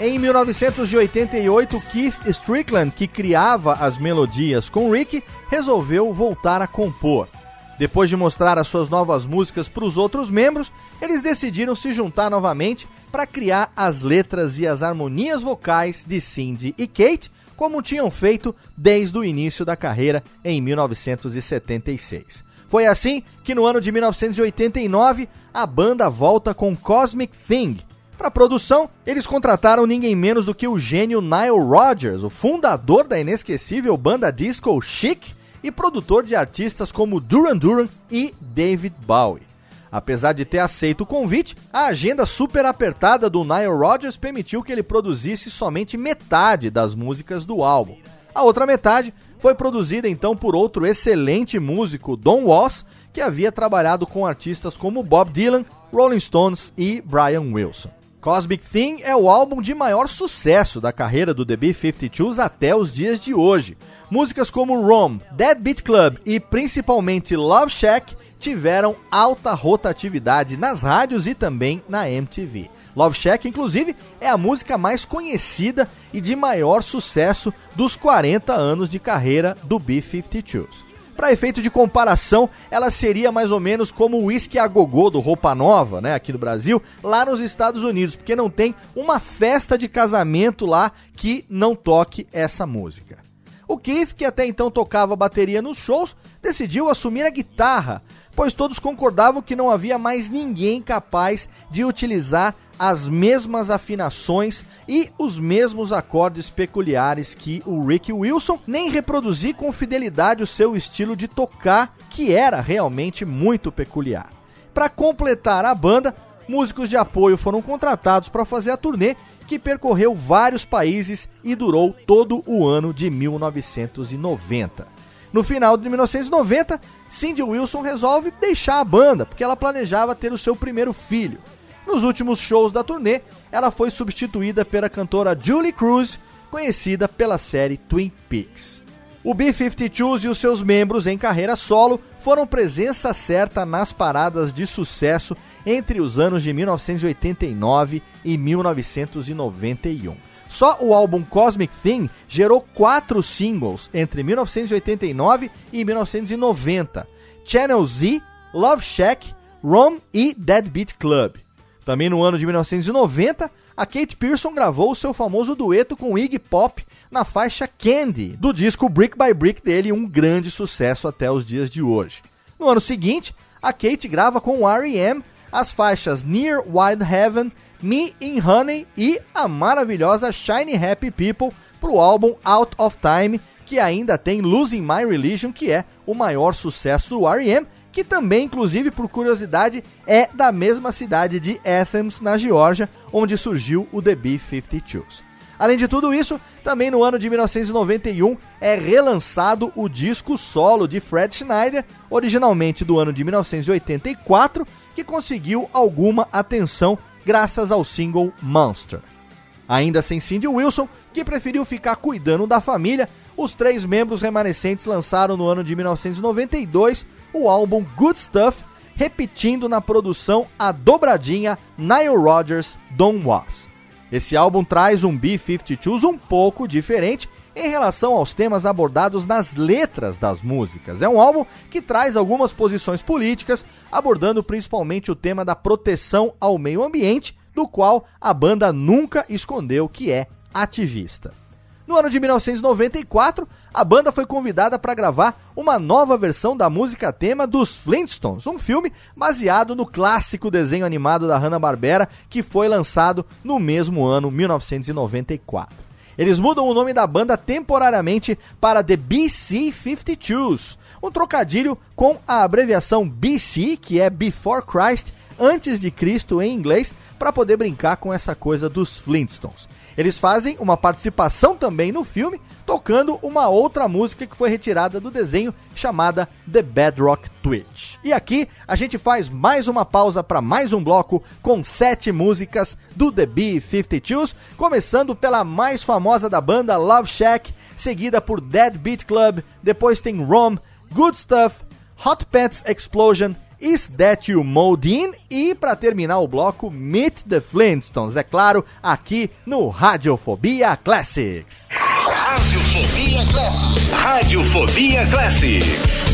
A: Em 1988, Keith Strickland, que criava as melodias com Rick, resolveu voltar a compor. Depois de mostrar as suas novas músicas para os outros membros, eles decidiram se juntar novamente para criar as letras e as harmonias vocais de Cindy e Kate, como tinham feito desde o início da carreira em 1976. Foi assim que no ano de 1989 a banda volta com Cosmic Thing. Para produção, eles contrataram ninguém menos do que o gênio Nile Rodgers, o fundador da inesquecível banda disco Chic e produtor de artistas como Duran Duran e David Bowie. Apesar de ter aceito o convite, a agenda super apertada do Nile Rodgers permitiu que ele produzisse somente metade das músicas do álbum. A outra metade foi produzida então por outro excelente músico, Don Was, que havia trabalhado com artistas como Bob Dylan, Rolling Stones e Brian Wilson. Cosmic Thing é o álbum de maior sucesso da carreira do The B-52s até os dias de hoje. Músicas como Rome, Dead Beat Club e principalmente Love Shack tiveram alta rotatividade nas rádios e também na MTV. Love Shack, inclusive, é a música mais conhecida e de maior sucesso dos 40 anos de carreira do B-52s. Para efeito de comparação, ela seria mais ou menos como o Whisky a Gogô do Roupa Nova, né, aqui no Brasil, lá nos Estados Unidos, porque não tem uma festa de casamento lá que não toque essa música. O Keith, que até então tocava bateria nos shows, decidiu assumir a guitarra, pois todos concordavam que não havia mais ninguém capaz de utilizar as mesmas afinações e os mesmos acordes peculiares que o Rick Wilson, nem reproduzir com fidelidade o seu estilo de tocar, que era realmente muito peculiar. Para completar a banda, músicos de apoio foram contratados para fazer a turnê, que percorreu vários países e durou todo o ano de 1990. No final de 1990, Cindy Wilson resolve deixar a banda, porque ela planejava ter o seu primeiro filho. Nos últimos shows da turnê, ela foi substituída pela cantora Julie Cruz, conhecida pela série Twin Peaks. O B-52s e os seus membros em carreira solo foram presença certa nas paradas de sucesso entre os anos de 1989 e 1991. Só o álbum Cosmic Thing gerou quatro singles entre 1989 e 1990: Channel Z, Love Shack, Rom e Deadbeat Club. Também no ano de 1990, a Kate Pearson gravou o seu famoso dueto com Iggy Pop na faixa Candy, do disco Brick by Brick dele, um grande sucesso até os dias de hoje. No ano seguinte, a Kate grava com o R.E.M. as faixas Near Wild Heaven, Me in Honey e a maravilhosa Shiny Happy People para o álbum Out of Time, que ainda tem Losing My Religion, que é o maior sucesso do R.E.M., que também, inclusive, por curiosidade, é da mesma cidade de Athens, na Geórgia, onde surgiu o The B-52s. Além de tudo isso, também no ano de 1991 é relançado o disco solo de Fred Schneider, originalmente do ano de 1984, que conseguiu alguma atenção graças ao single Monster. Ainda sem Cindy Wilson, que preferiu ficar cuidando da família, os três membros remanescentes lançaram no ano de 1992 o álbum Good Stuff, repetindo na produção a dobradinha Nile Rodgers Don't Was. Esse álbum traz um B-52s um pouco diferente em relação aos temas abordados nas letras das músicas. É um álbum que traz algumas posições políticas, abordando principalmente o tema da proteção ao meio ambiente, do qual a banda nunca escondeu que é ativista. No ano de 1994, a banda foi convidada para gravar uma nova versão da música tema dos Flintstones, um filme baseado no clássico desenho animado da Hanna-Barbera que foi lançado no mesmo ano, 1994. Eles mudam o nome da banda temporariamente para The BC-52s, um trocadilho com a abreviação BC, que é Before Christ, antes de Cristo em inglês, para poder brincar com essa coisa dos Flintstones. Eles fazem uma participação também no filme, tocando uma outra música que foi retirada do desenho chamada The Bedrock Twitch. E aqui a gente faz mais uma pausa para mais um bloco com sete músicas do The B-52s, começando pela mais famosa da banda, Love Shack, seguida por Dead Beat Club, depois tem Rom, Good Stuff, Hot Pants Explosion, Is That You Modine? E para terminar o bloco, Meet the Flintstones, é claro, aqui no Radiofobia Classics.
E: Radiofobia Classics. Radiofobia Classics.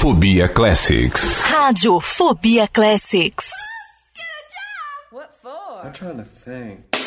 C: Fobia Classics. Rádio
D: Fobia Classics.
F: What for?
B: I'm trying to think.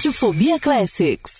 B: Radiofobia Classics.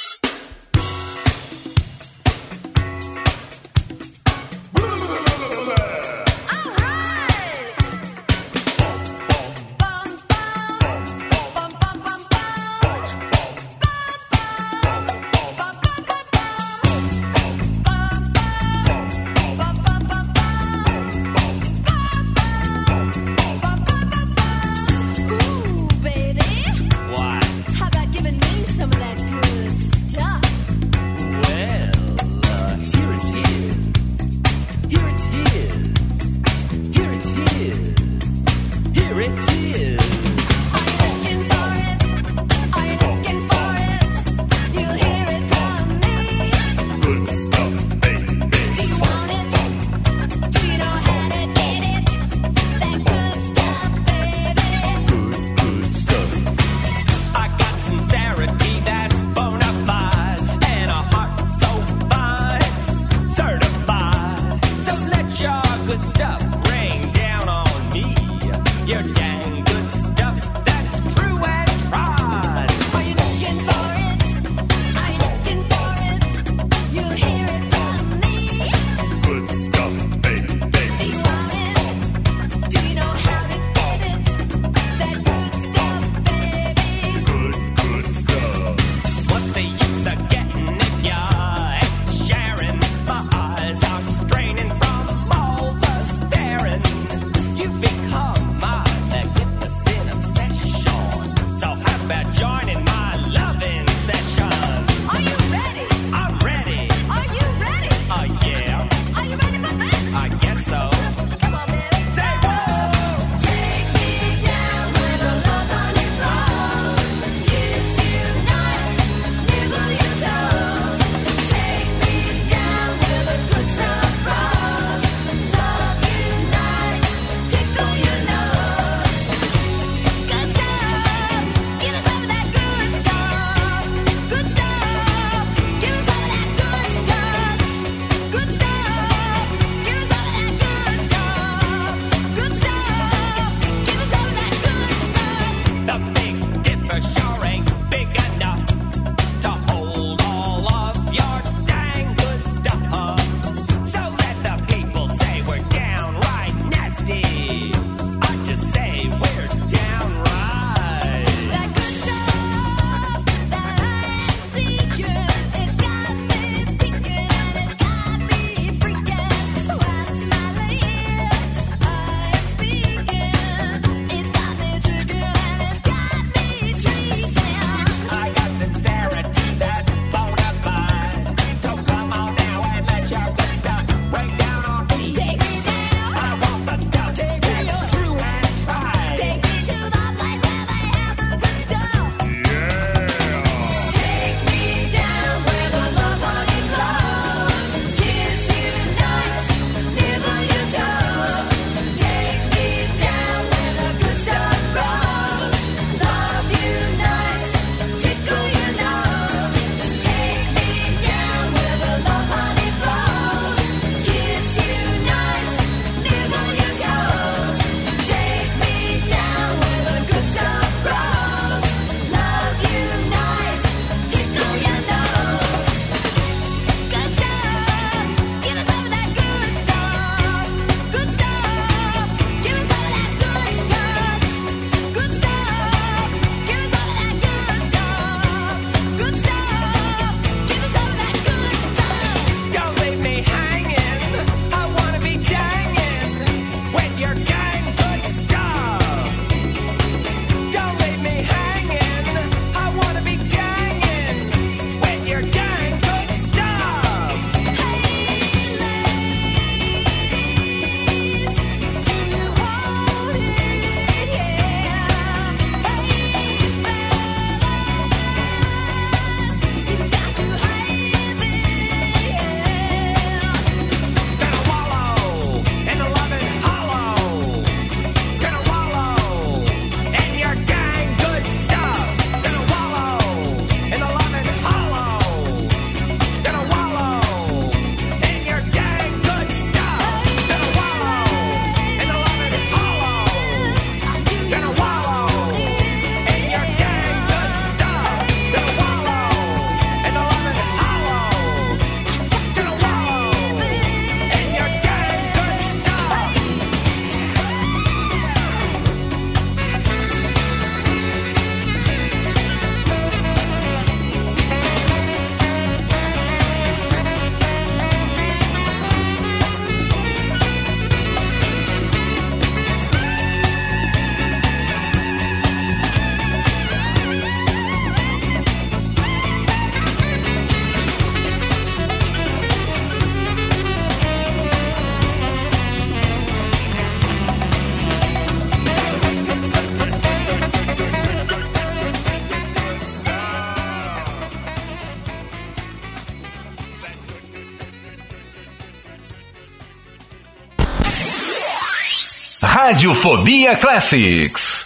E: Radiofobia Classics.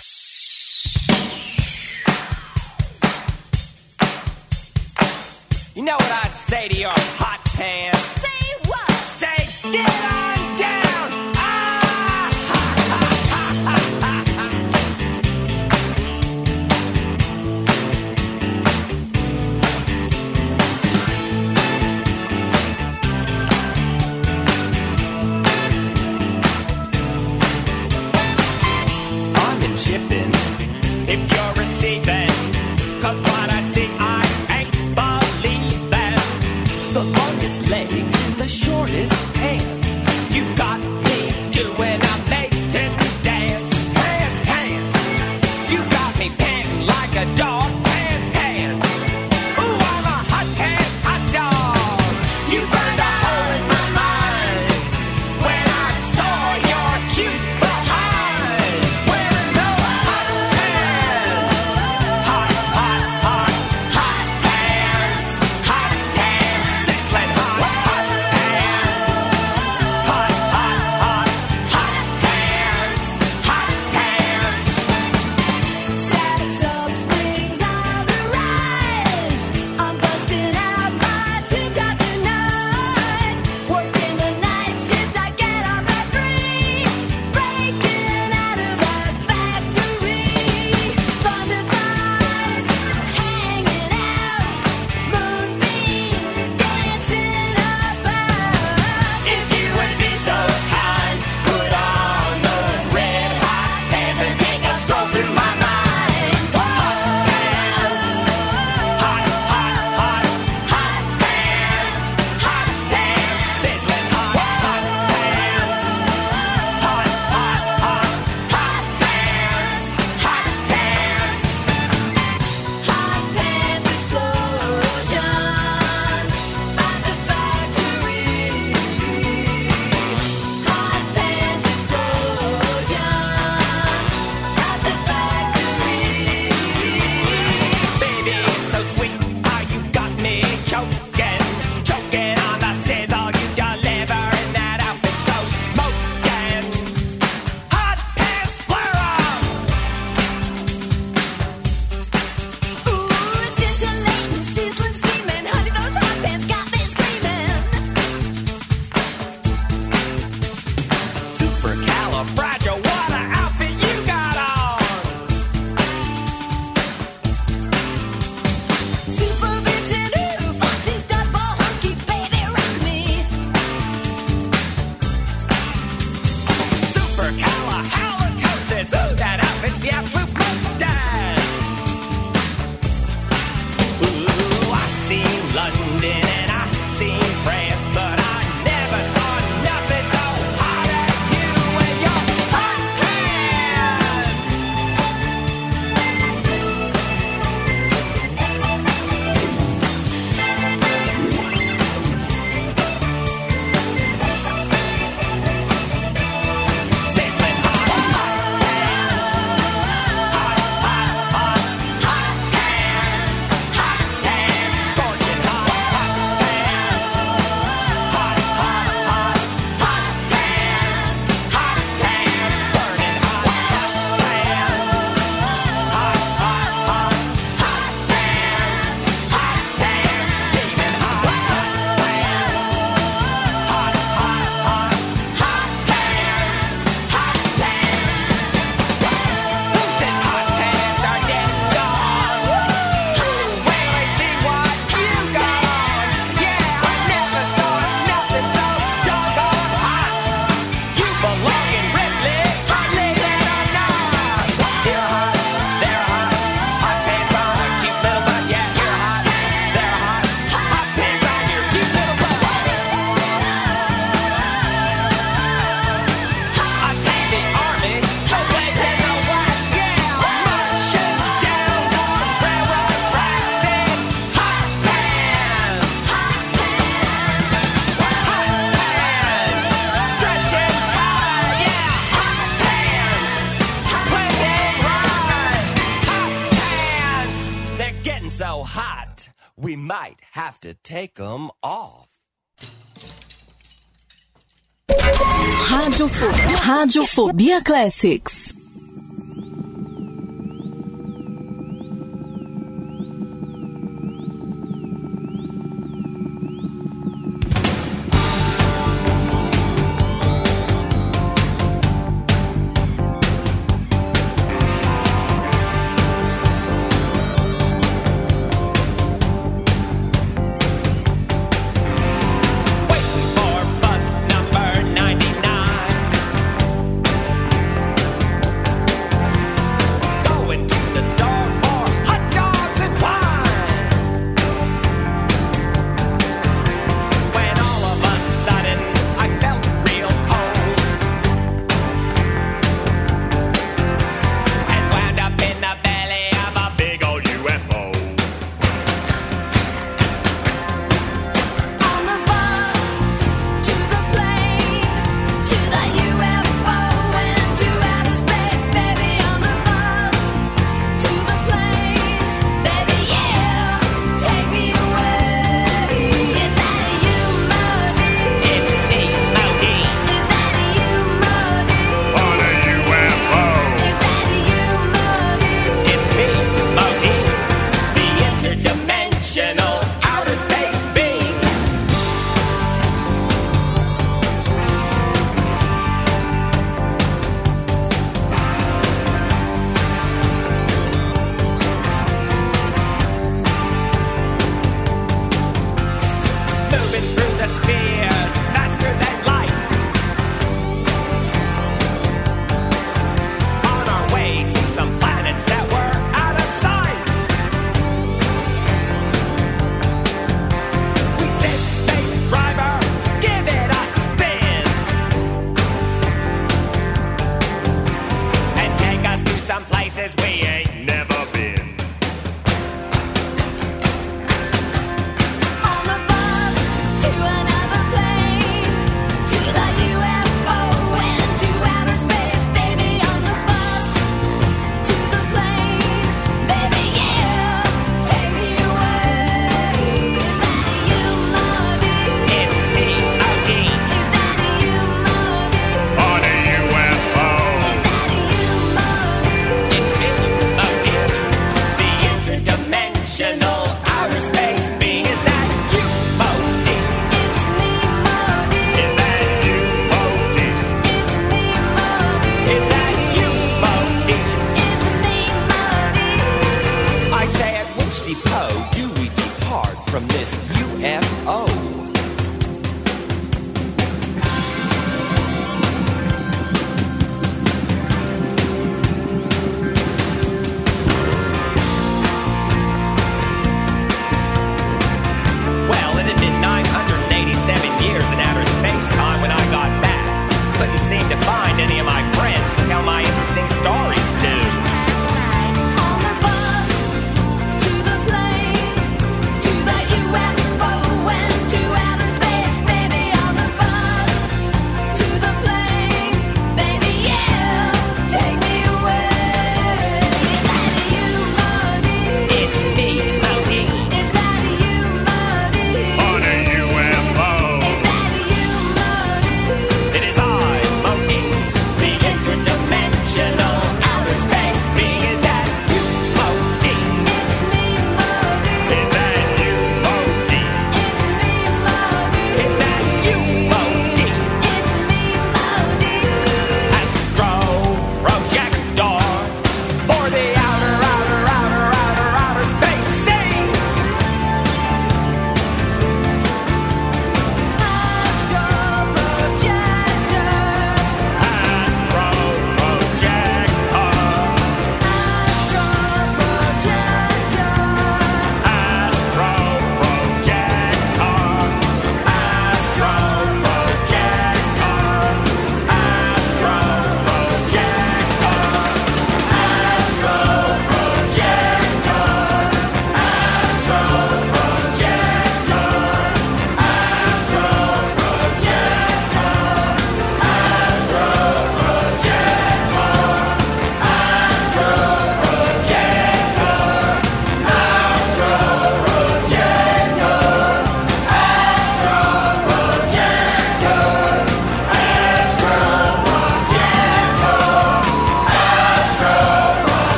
E: Radiofobia Classics.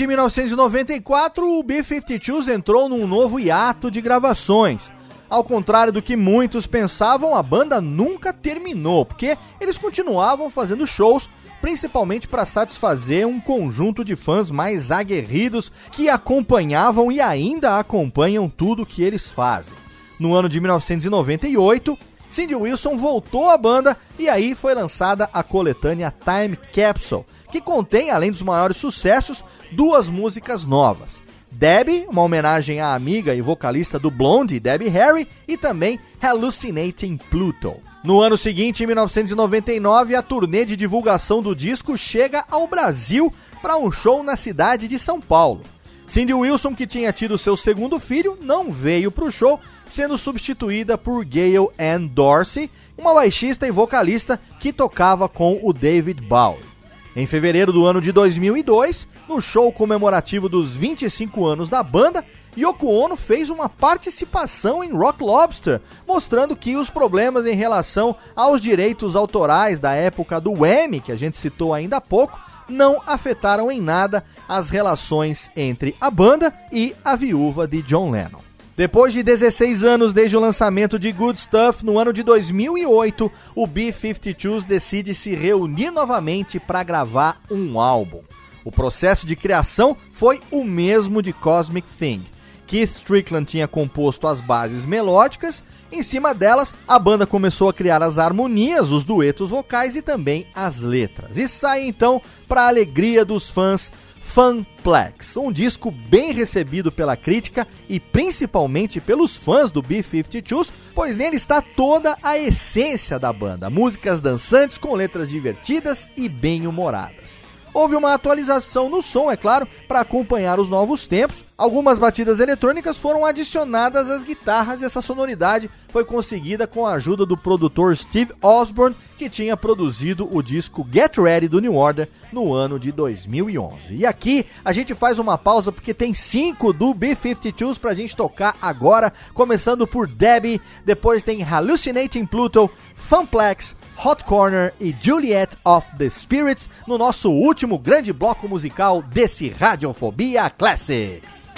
A: De 1994, o B-52s entrou num novo hiato de gravações. Ao contrário do que muitos pensavam, a banda nunca terminou, porque eles continuavam fazendo shows, principalmente para satisfazer um conjunto de fãs mais aguerridos que acompanhavam e ainda acompanham tudo que eles fazem. No ano de 1998, Cindy Wilson voltou à banda e aí foi lançada a coletânea Time Capsule, que contém, além dos maiores sucessos, duas músicas novas. Debbie, uma homenagem à amiga e vocalista do Blondie, Debbie Harry, e também Hallucinating Pluto. No ano seguinte, em 1999, a turnê de divulgação do disco chega ao Brasil para um show na cidade de São Paulo. Cindy Wilson, que tinha tido seu segundo filho, não veio para o show, sendo substituída por Gail Ann Dorsey, uma baixista e vocalista que tocava com o David Bowie. Em fevereiro do ano de 2002, no show comemorativo dos 25 anos da banda, Yoko Ono fez uma participação em Rock Lobster, mostrando que os problemas em relação aos direitos autorais da época do Whammy, que a gente citou ainda há pouco, não afetaram em nada as relações entre a banda e a viúva de John Lennon. Depois de 16 anos desde o lançamento de Good Stuff, no ano de 2008, o B-52s decide se reunir novamente para gravar um álbum. O processo de criação foi o mesmo de Cosmic Thing. Keith Strickland tinha composto as bases melódicas, em cima delas a banda começou a criar as harmonias, os duetos vocais e também as letras. E sai então, para a alegria dos fãs, Funplex, um disco bem recebido pela crítica e principalmente pelos fãs do B-52s, pois nele está toda a essência da banda, músicas dançantes com letras divertidas e bem-humoradas. Houve uma atualização no som, é claro, para acompanhar os novos tempos. Algumas batidas eletrônicas foram adicionadas às guitarras e essa sonoridade foi conseguida com a ajuda do produtor Steve Osborne, que tinha produzido o disco Get Ready do New Order no ano de 2011. E aqui a gente faz uma pausa porque tem cinco do B-52s pra gente tocar agora, começando por Debbie, depois tem Hallucinating Pluto, Funplex, Hot Corner e Juliet of the Spirits no nosso último grande bloco musical desse Radiofobia Classics.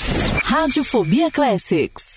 B: Radiofobia Classics.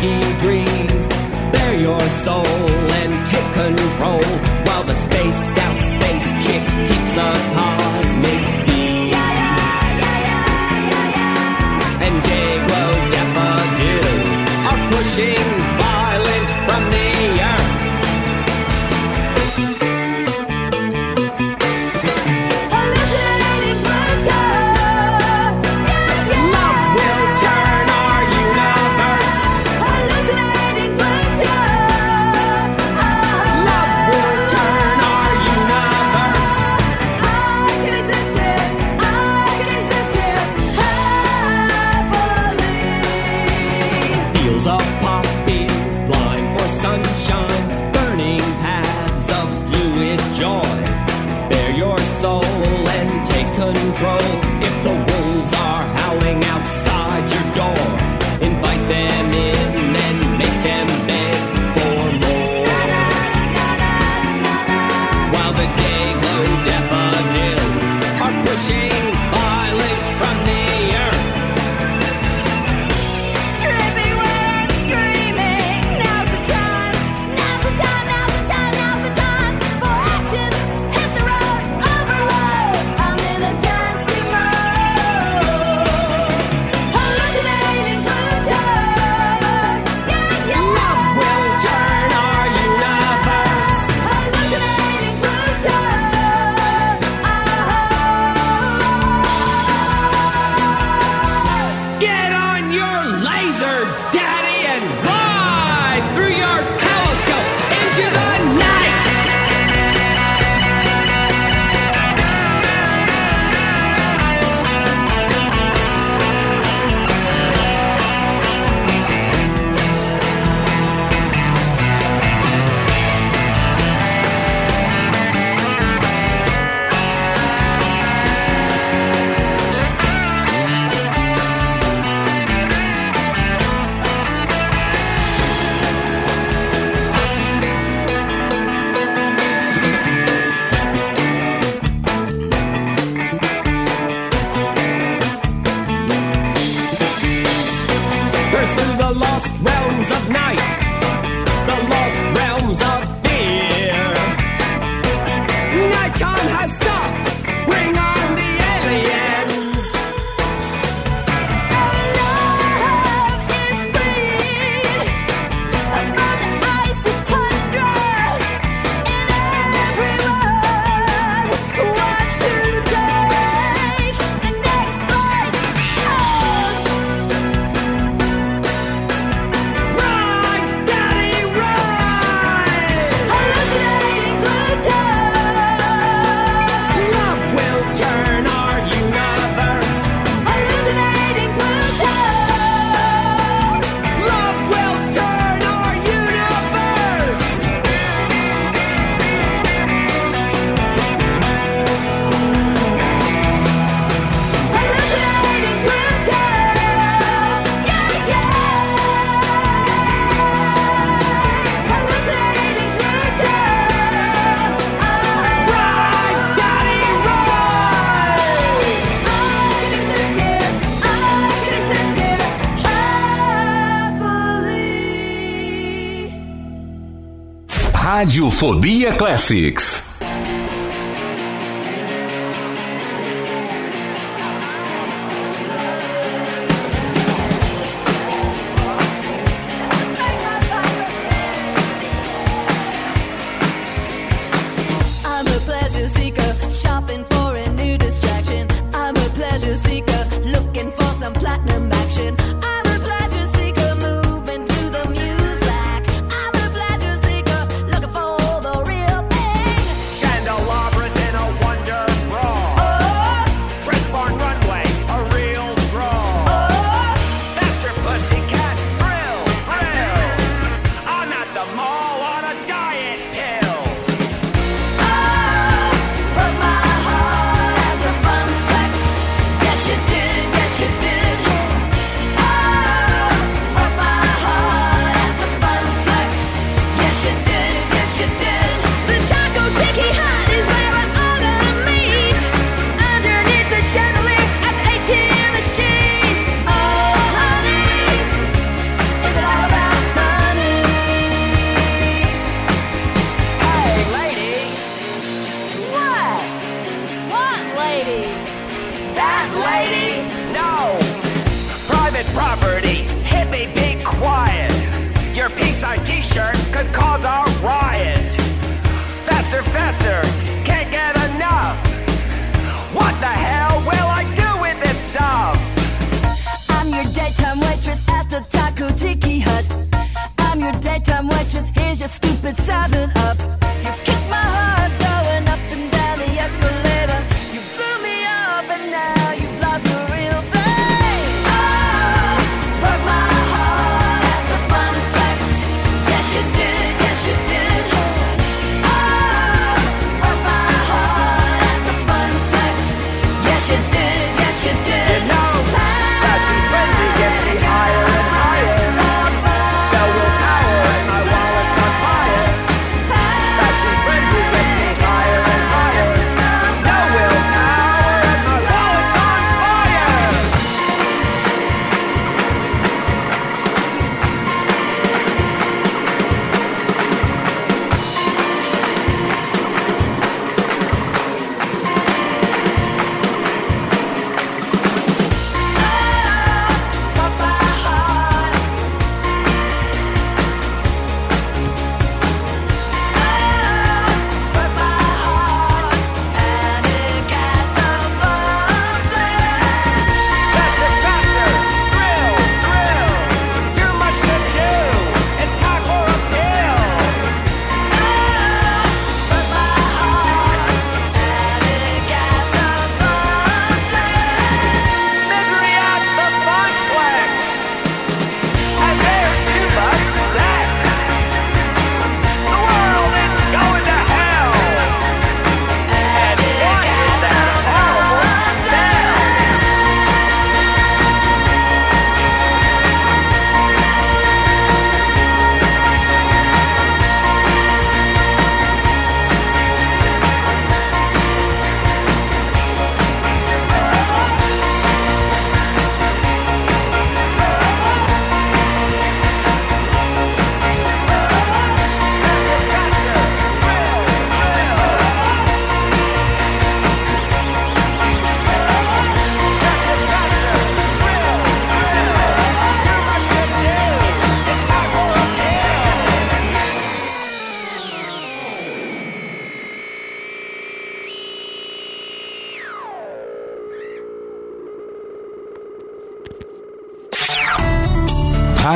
E: dreams. Bear your soul and take control while the spaced out space chick keeps the cosmic beat. And Dago daffodils are pushing
B: Radiofobia Classics.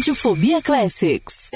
B: Radiofobia Classics.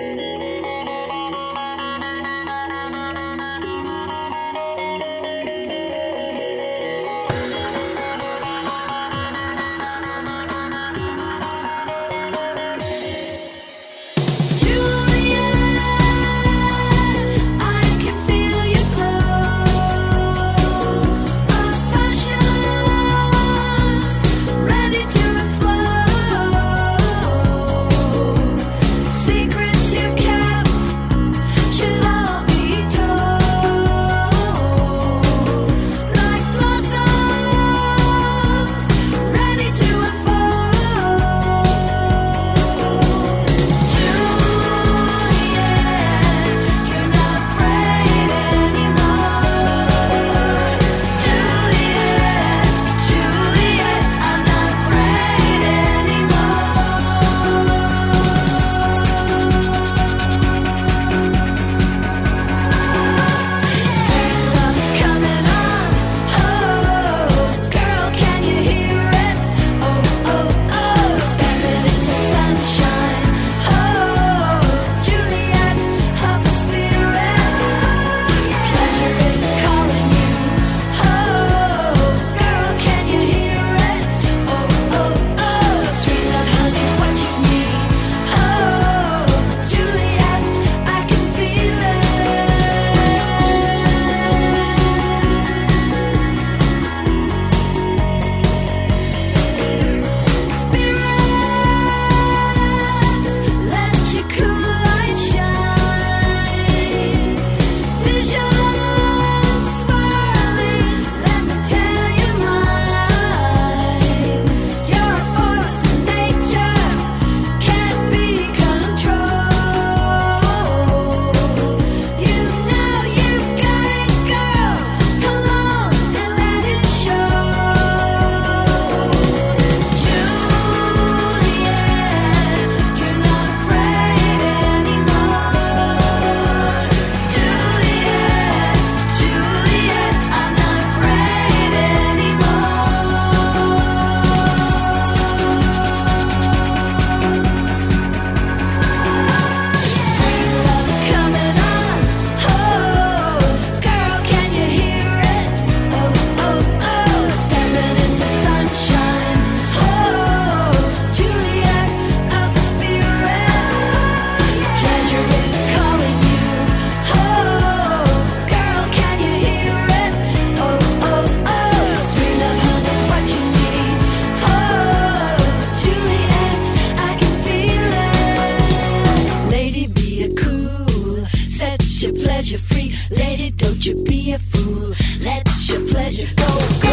G: let you go.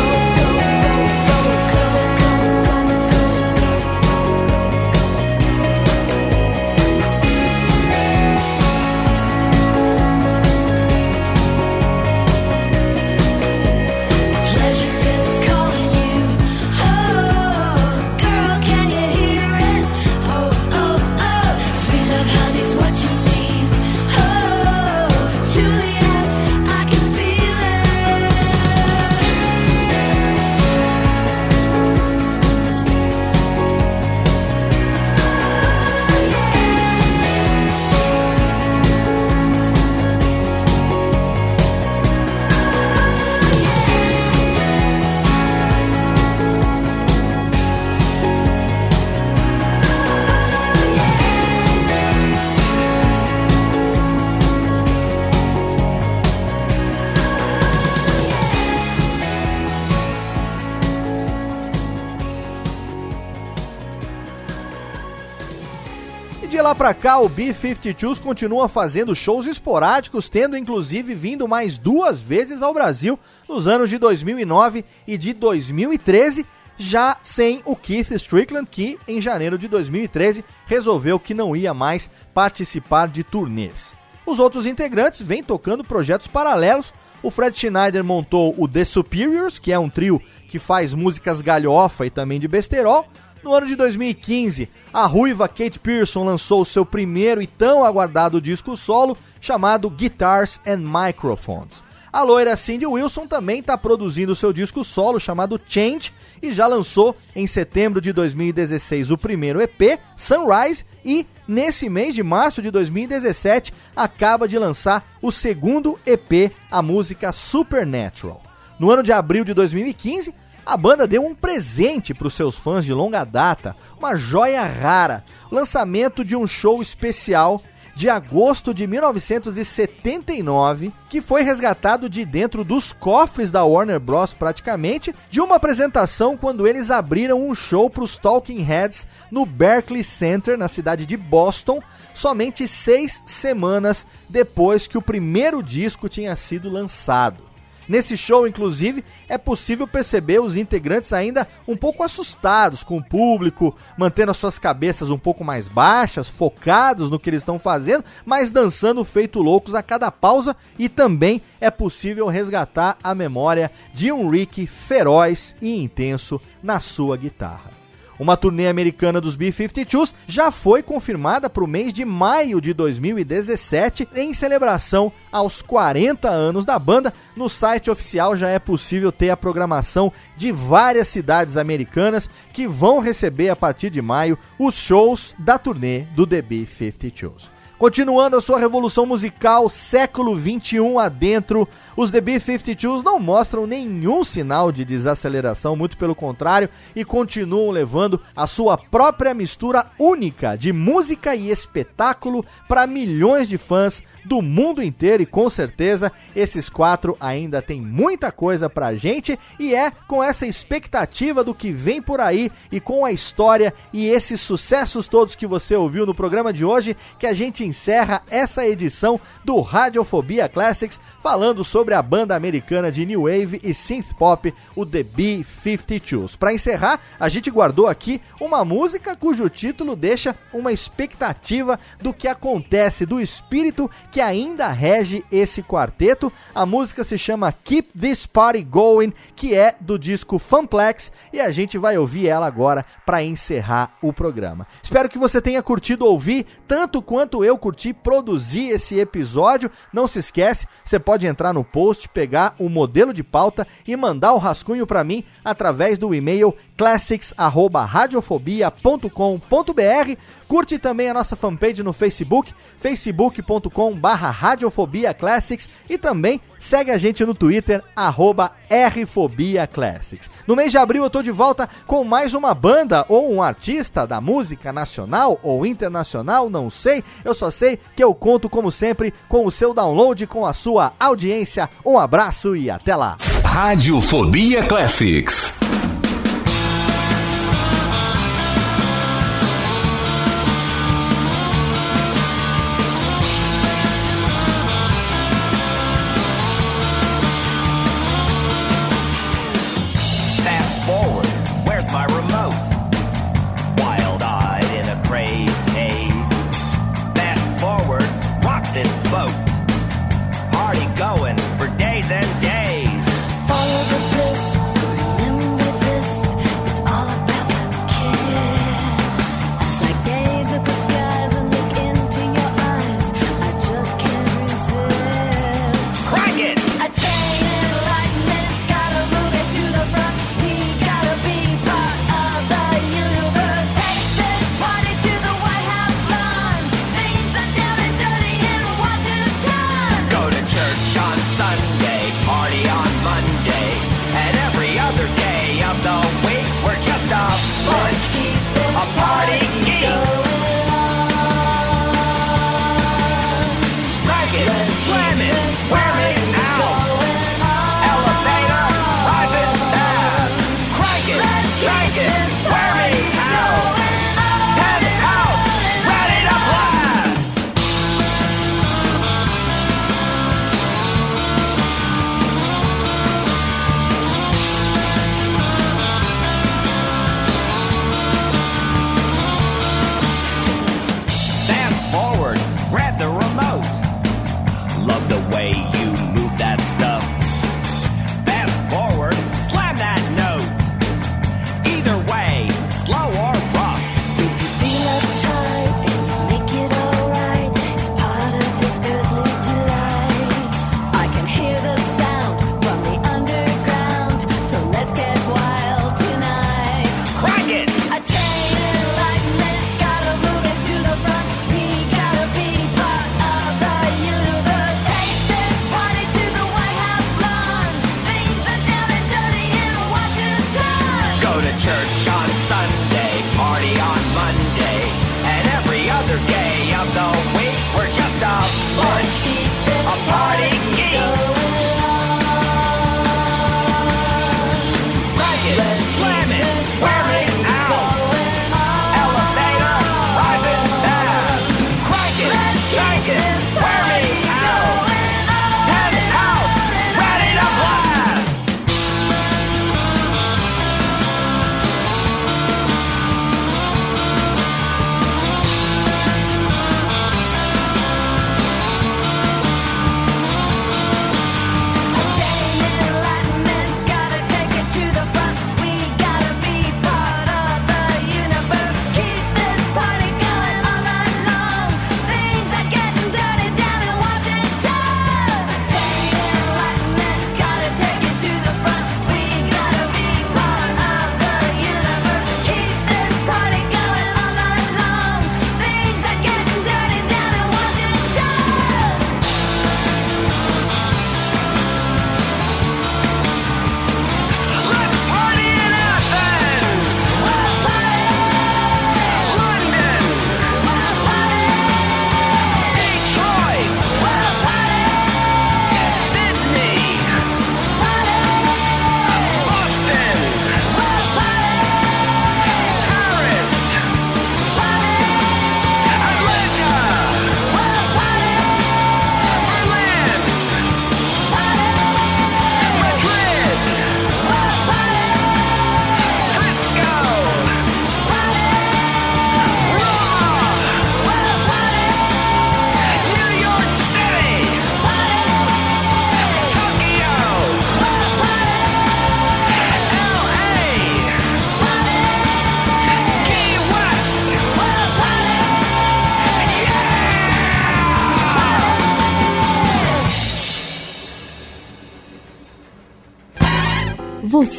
A: pra cá, o B-52s continua fazendo shows esporádicos, tendo inclusive vindo mais duas vezes ao Brasil nos anos de 2009 e de 2013, já sem o Keith Strickland, que em janeiro de 2013 resolveu que não ia mais participar de turnês. Os outros integrantes vêm tocando projetos paralelos. O Fred Schneider montou o The Superiors, que é um trio que faz músicas galhofa e também de besterol. No ano de 2015, a ruiva Kate Pearson lançou seu primeiro e tão aguardado disco solo, chamado Guitars and Microphones. A loira Cindy Wilson também está produzindo seu disco solo, chamado Change, e já lançou em setembro de 2016 o primeiro EP, Sunrise, e nesse mês de março de 2017 acaba de lançar o segundo EP, a música Supernatural. No ano de abril de 2015, a banda deu um presente para os seus fãs de longa data, uma joia rara, lançamento de um show especial de agosto de 1979, que foi resgatado de dentro dos cofres da Warner Bros. praticamente, de uma apresentação quando eles abriram um show para os Talking Heads no Berkeley Center, na cidade de Boston, somente seis semanas depois que o primeiro disco tinha sido lançado. Nesse show, inclusive, é possível perceber os integrantes ainda um pouco assustados com o público, mantendo as suas cabeças um pouco mais baixas, focados no que eles estão fazendo, mas dançando feito loucos a cada pausa e também é possível resgatar a memória de um Rick feroz e intenso na sua guitarra. Uma turnê americana dos B-52s já foi confirmada para o mês de maio de 2017 em celebração aos 40 anos da banda. No site oficial já é possível ter a programação de várias cidades americanas que vão receber a partir de maio os shows da turnê do The B-52s. Continuando a sua revolução musical século 21 adentro, os The B-52s não mostram nenhum sinal de desaceleração, muito pelo contrário, e continuam levando a sua própria mistura única de música e espetáculo para milhões de fãs do mundo inteiro e com certeza esses quatro ainda tem muita coisa pra gente e é com essa expectativa do que vem por aí e com a história e esses sucessos todos que você ouviu no programa de hoje que a gente encerra essa edição do Radiofobia Classics falando sobre a banda americana de New Wave e Synth Pop, o The B-52s. Para encerrar, a gente guardou aqui uma música cujo título deixa uma expectativa do que acontece, do espírito que ainda rege esse quarteto. A música se chama Keep This Party Going, que é do disco Funplex, e a gente vai ouvir ela agora para encerrar o programa. Espero que você tenha curtido ouvir tanto quanto eu curti produzir esse episódio. Não se esquece, você pode entrar no post, pegar o modelo de pauta e mandar o rascunho para mim através do e-mail classics@radiofobia.com.br. Curte também a nossa fanpage no Facebook, facebook.com/radiofobia Classics e também segue a gente no Twitter arroba Rfobia Classics. No mês de abril eu tô de volta com mais uma banda ou um artista da música nacional ou internacional, não sei. Eu só sei que eu conto como sempre com o seu download, com a sua audiência. Um abraço e até lá.
E: Radiofobia Classics.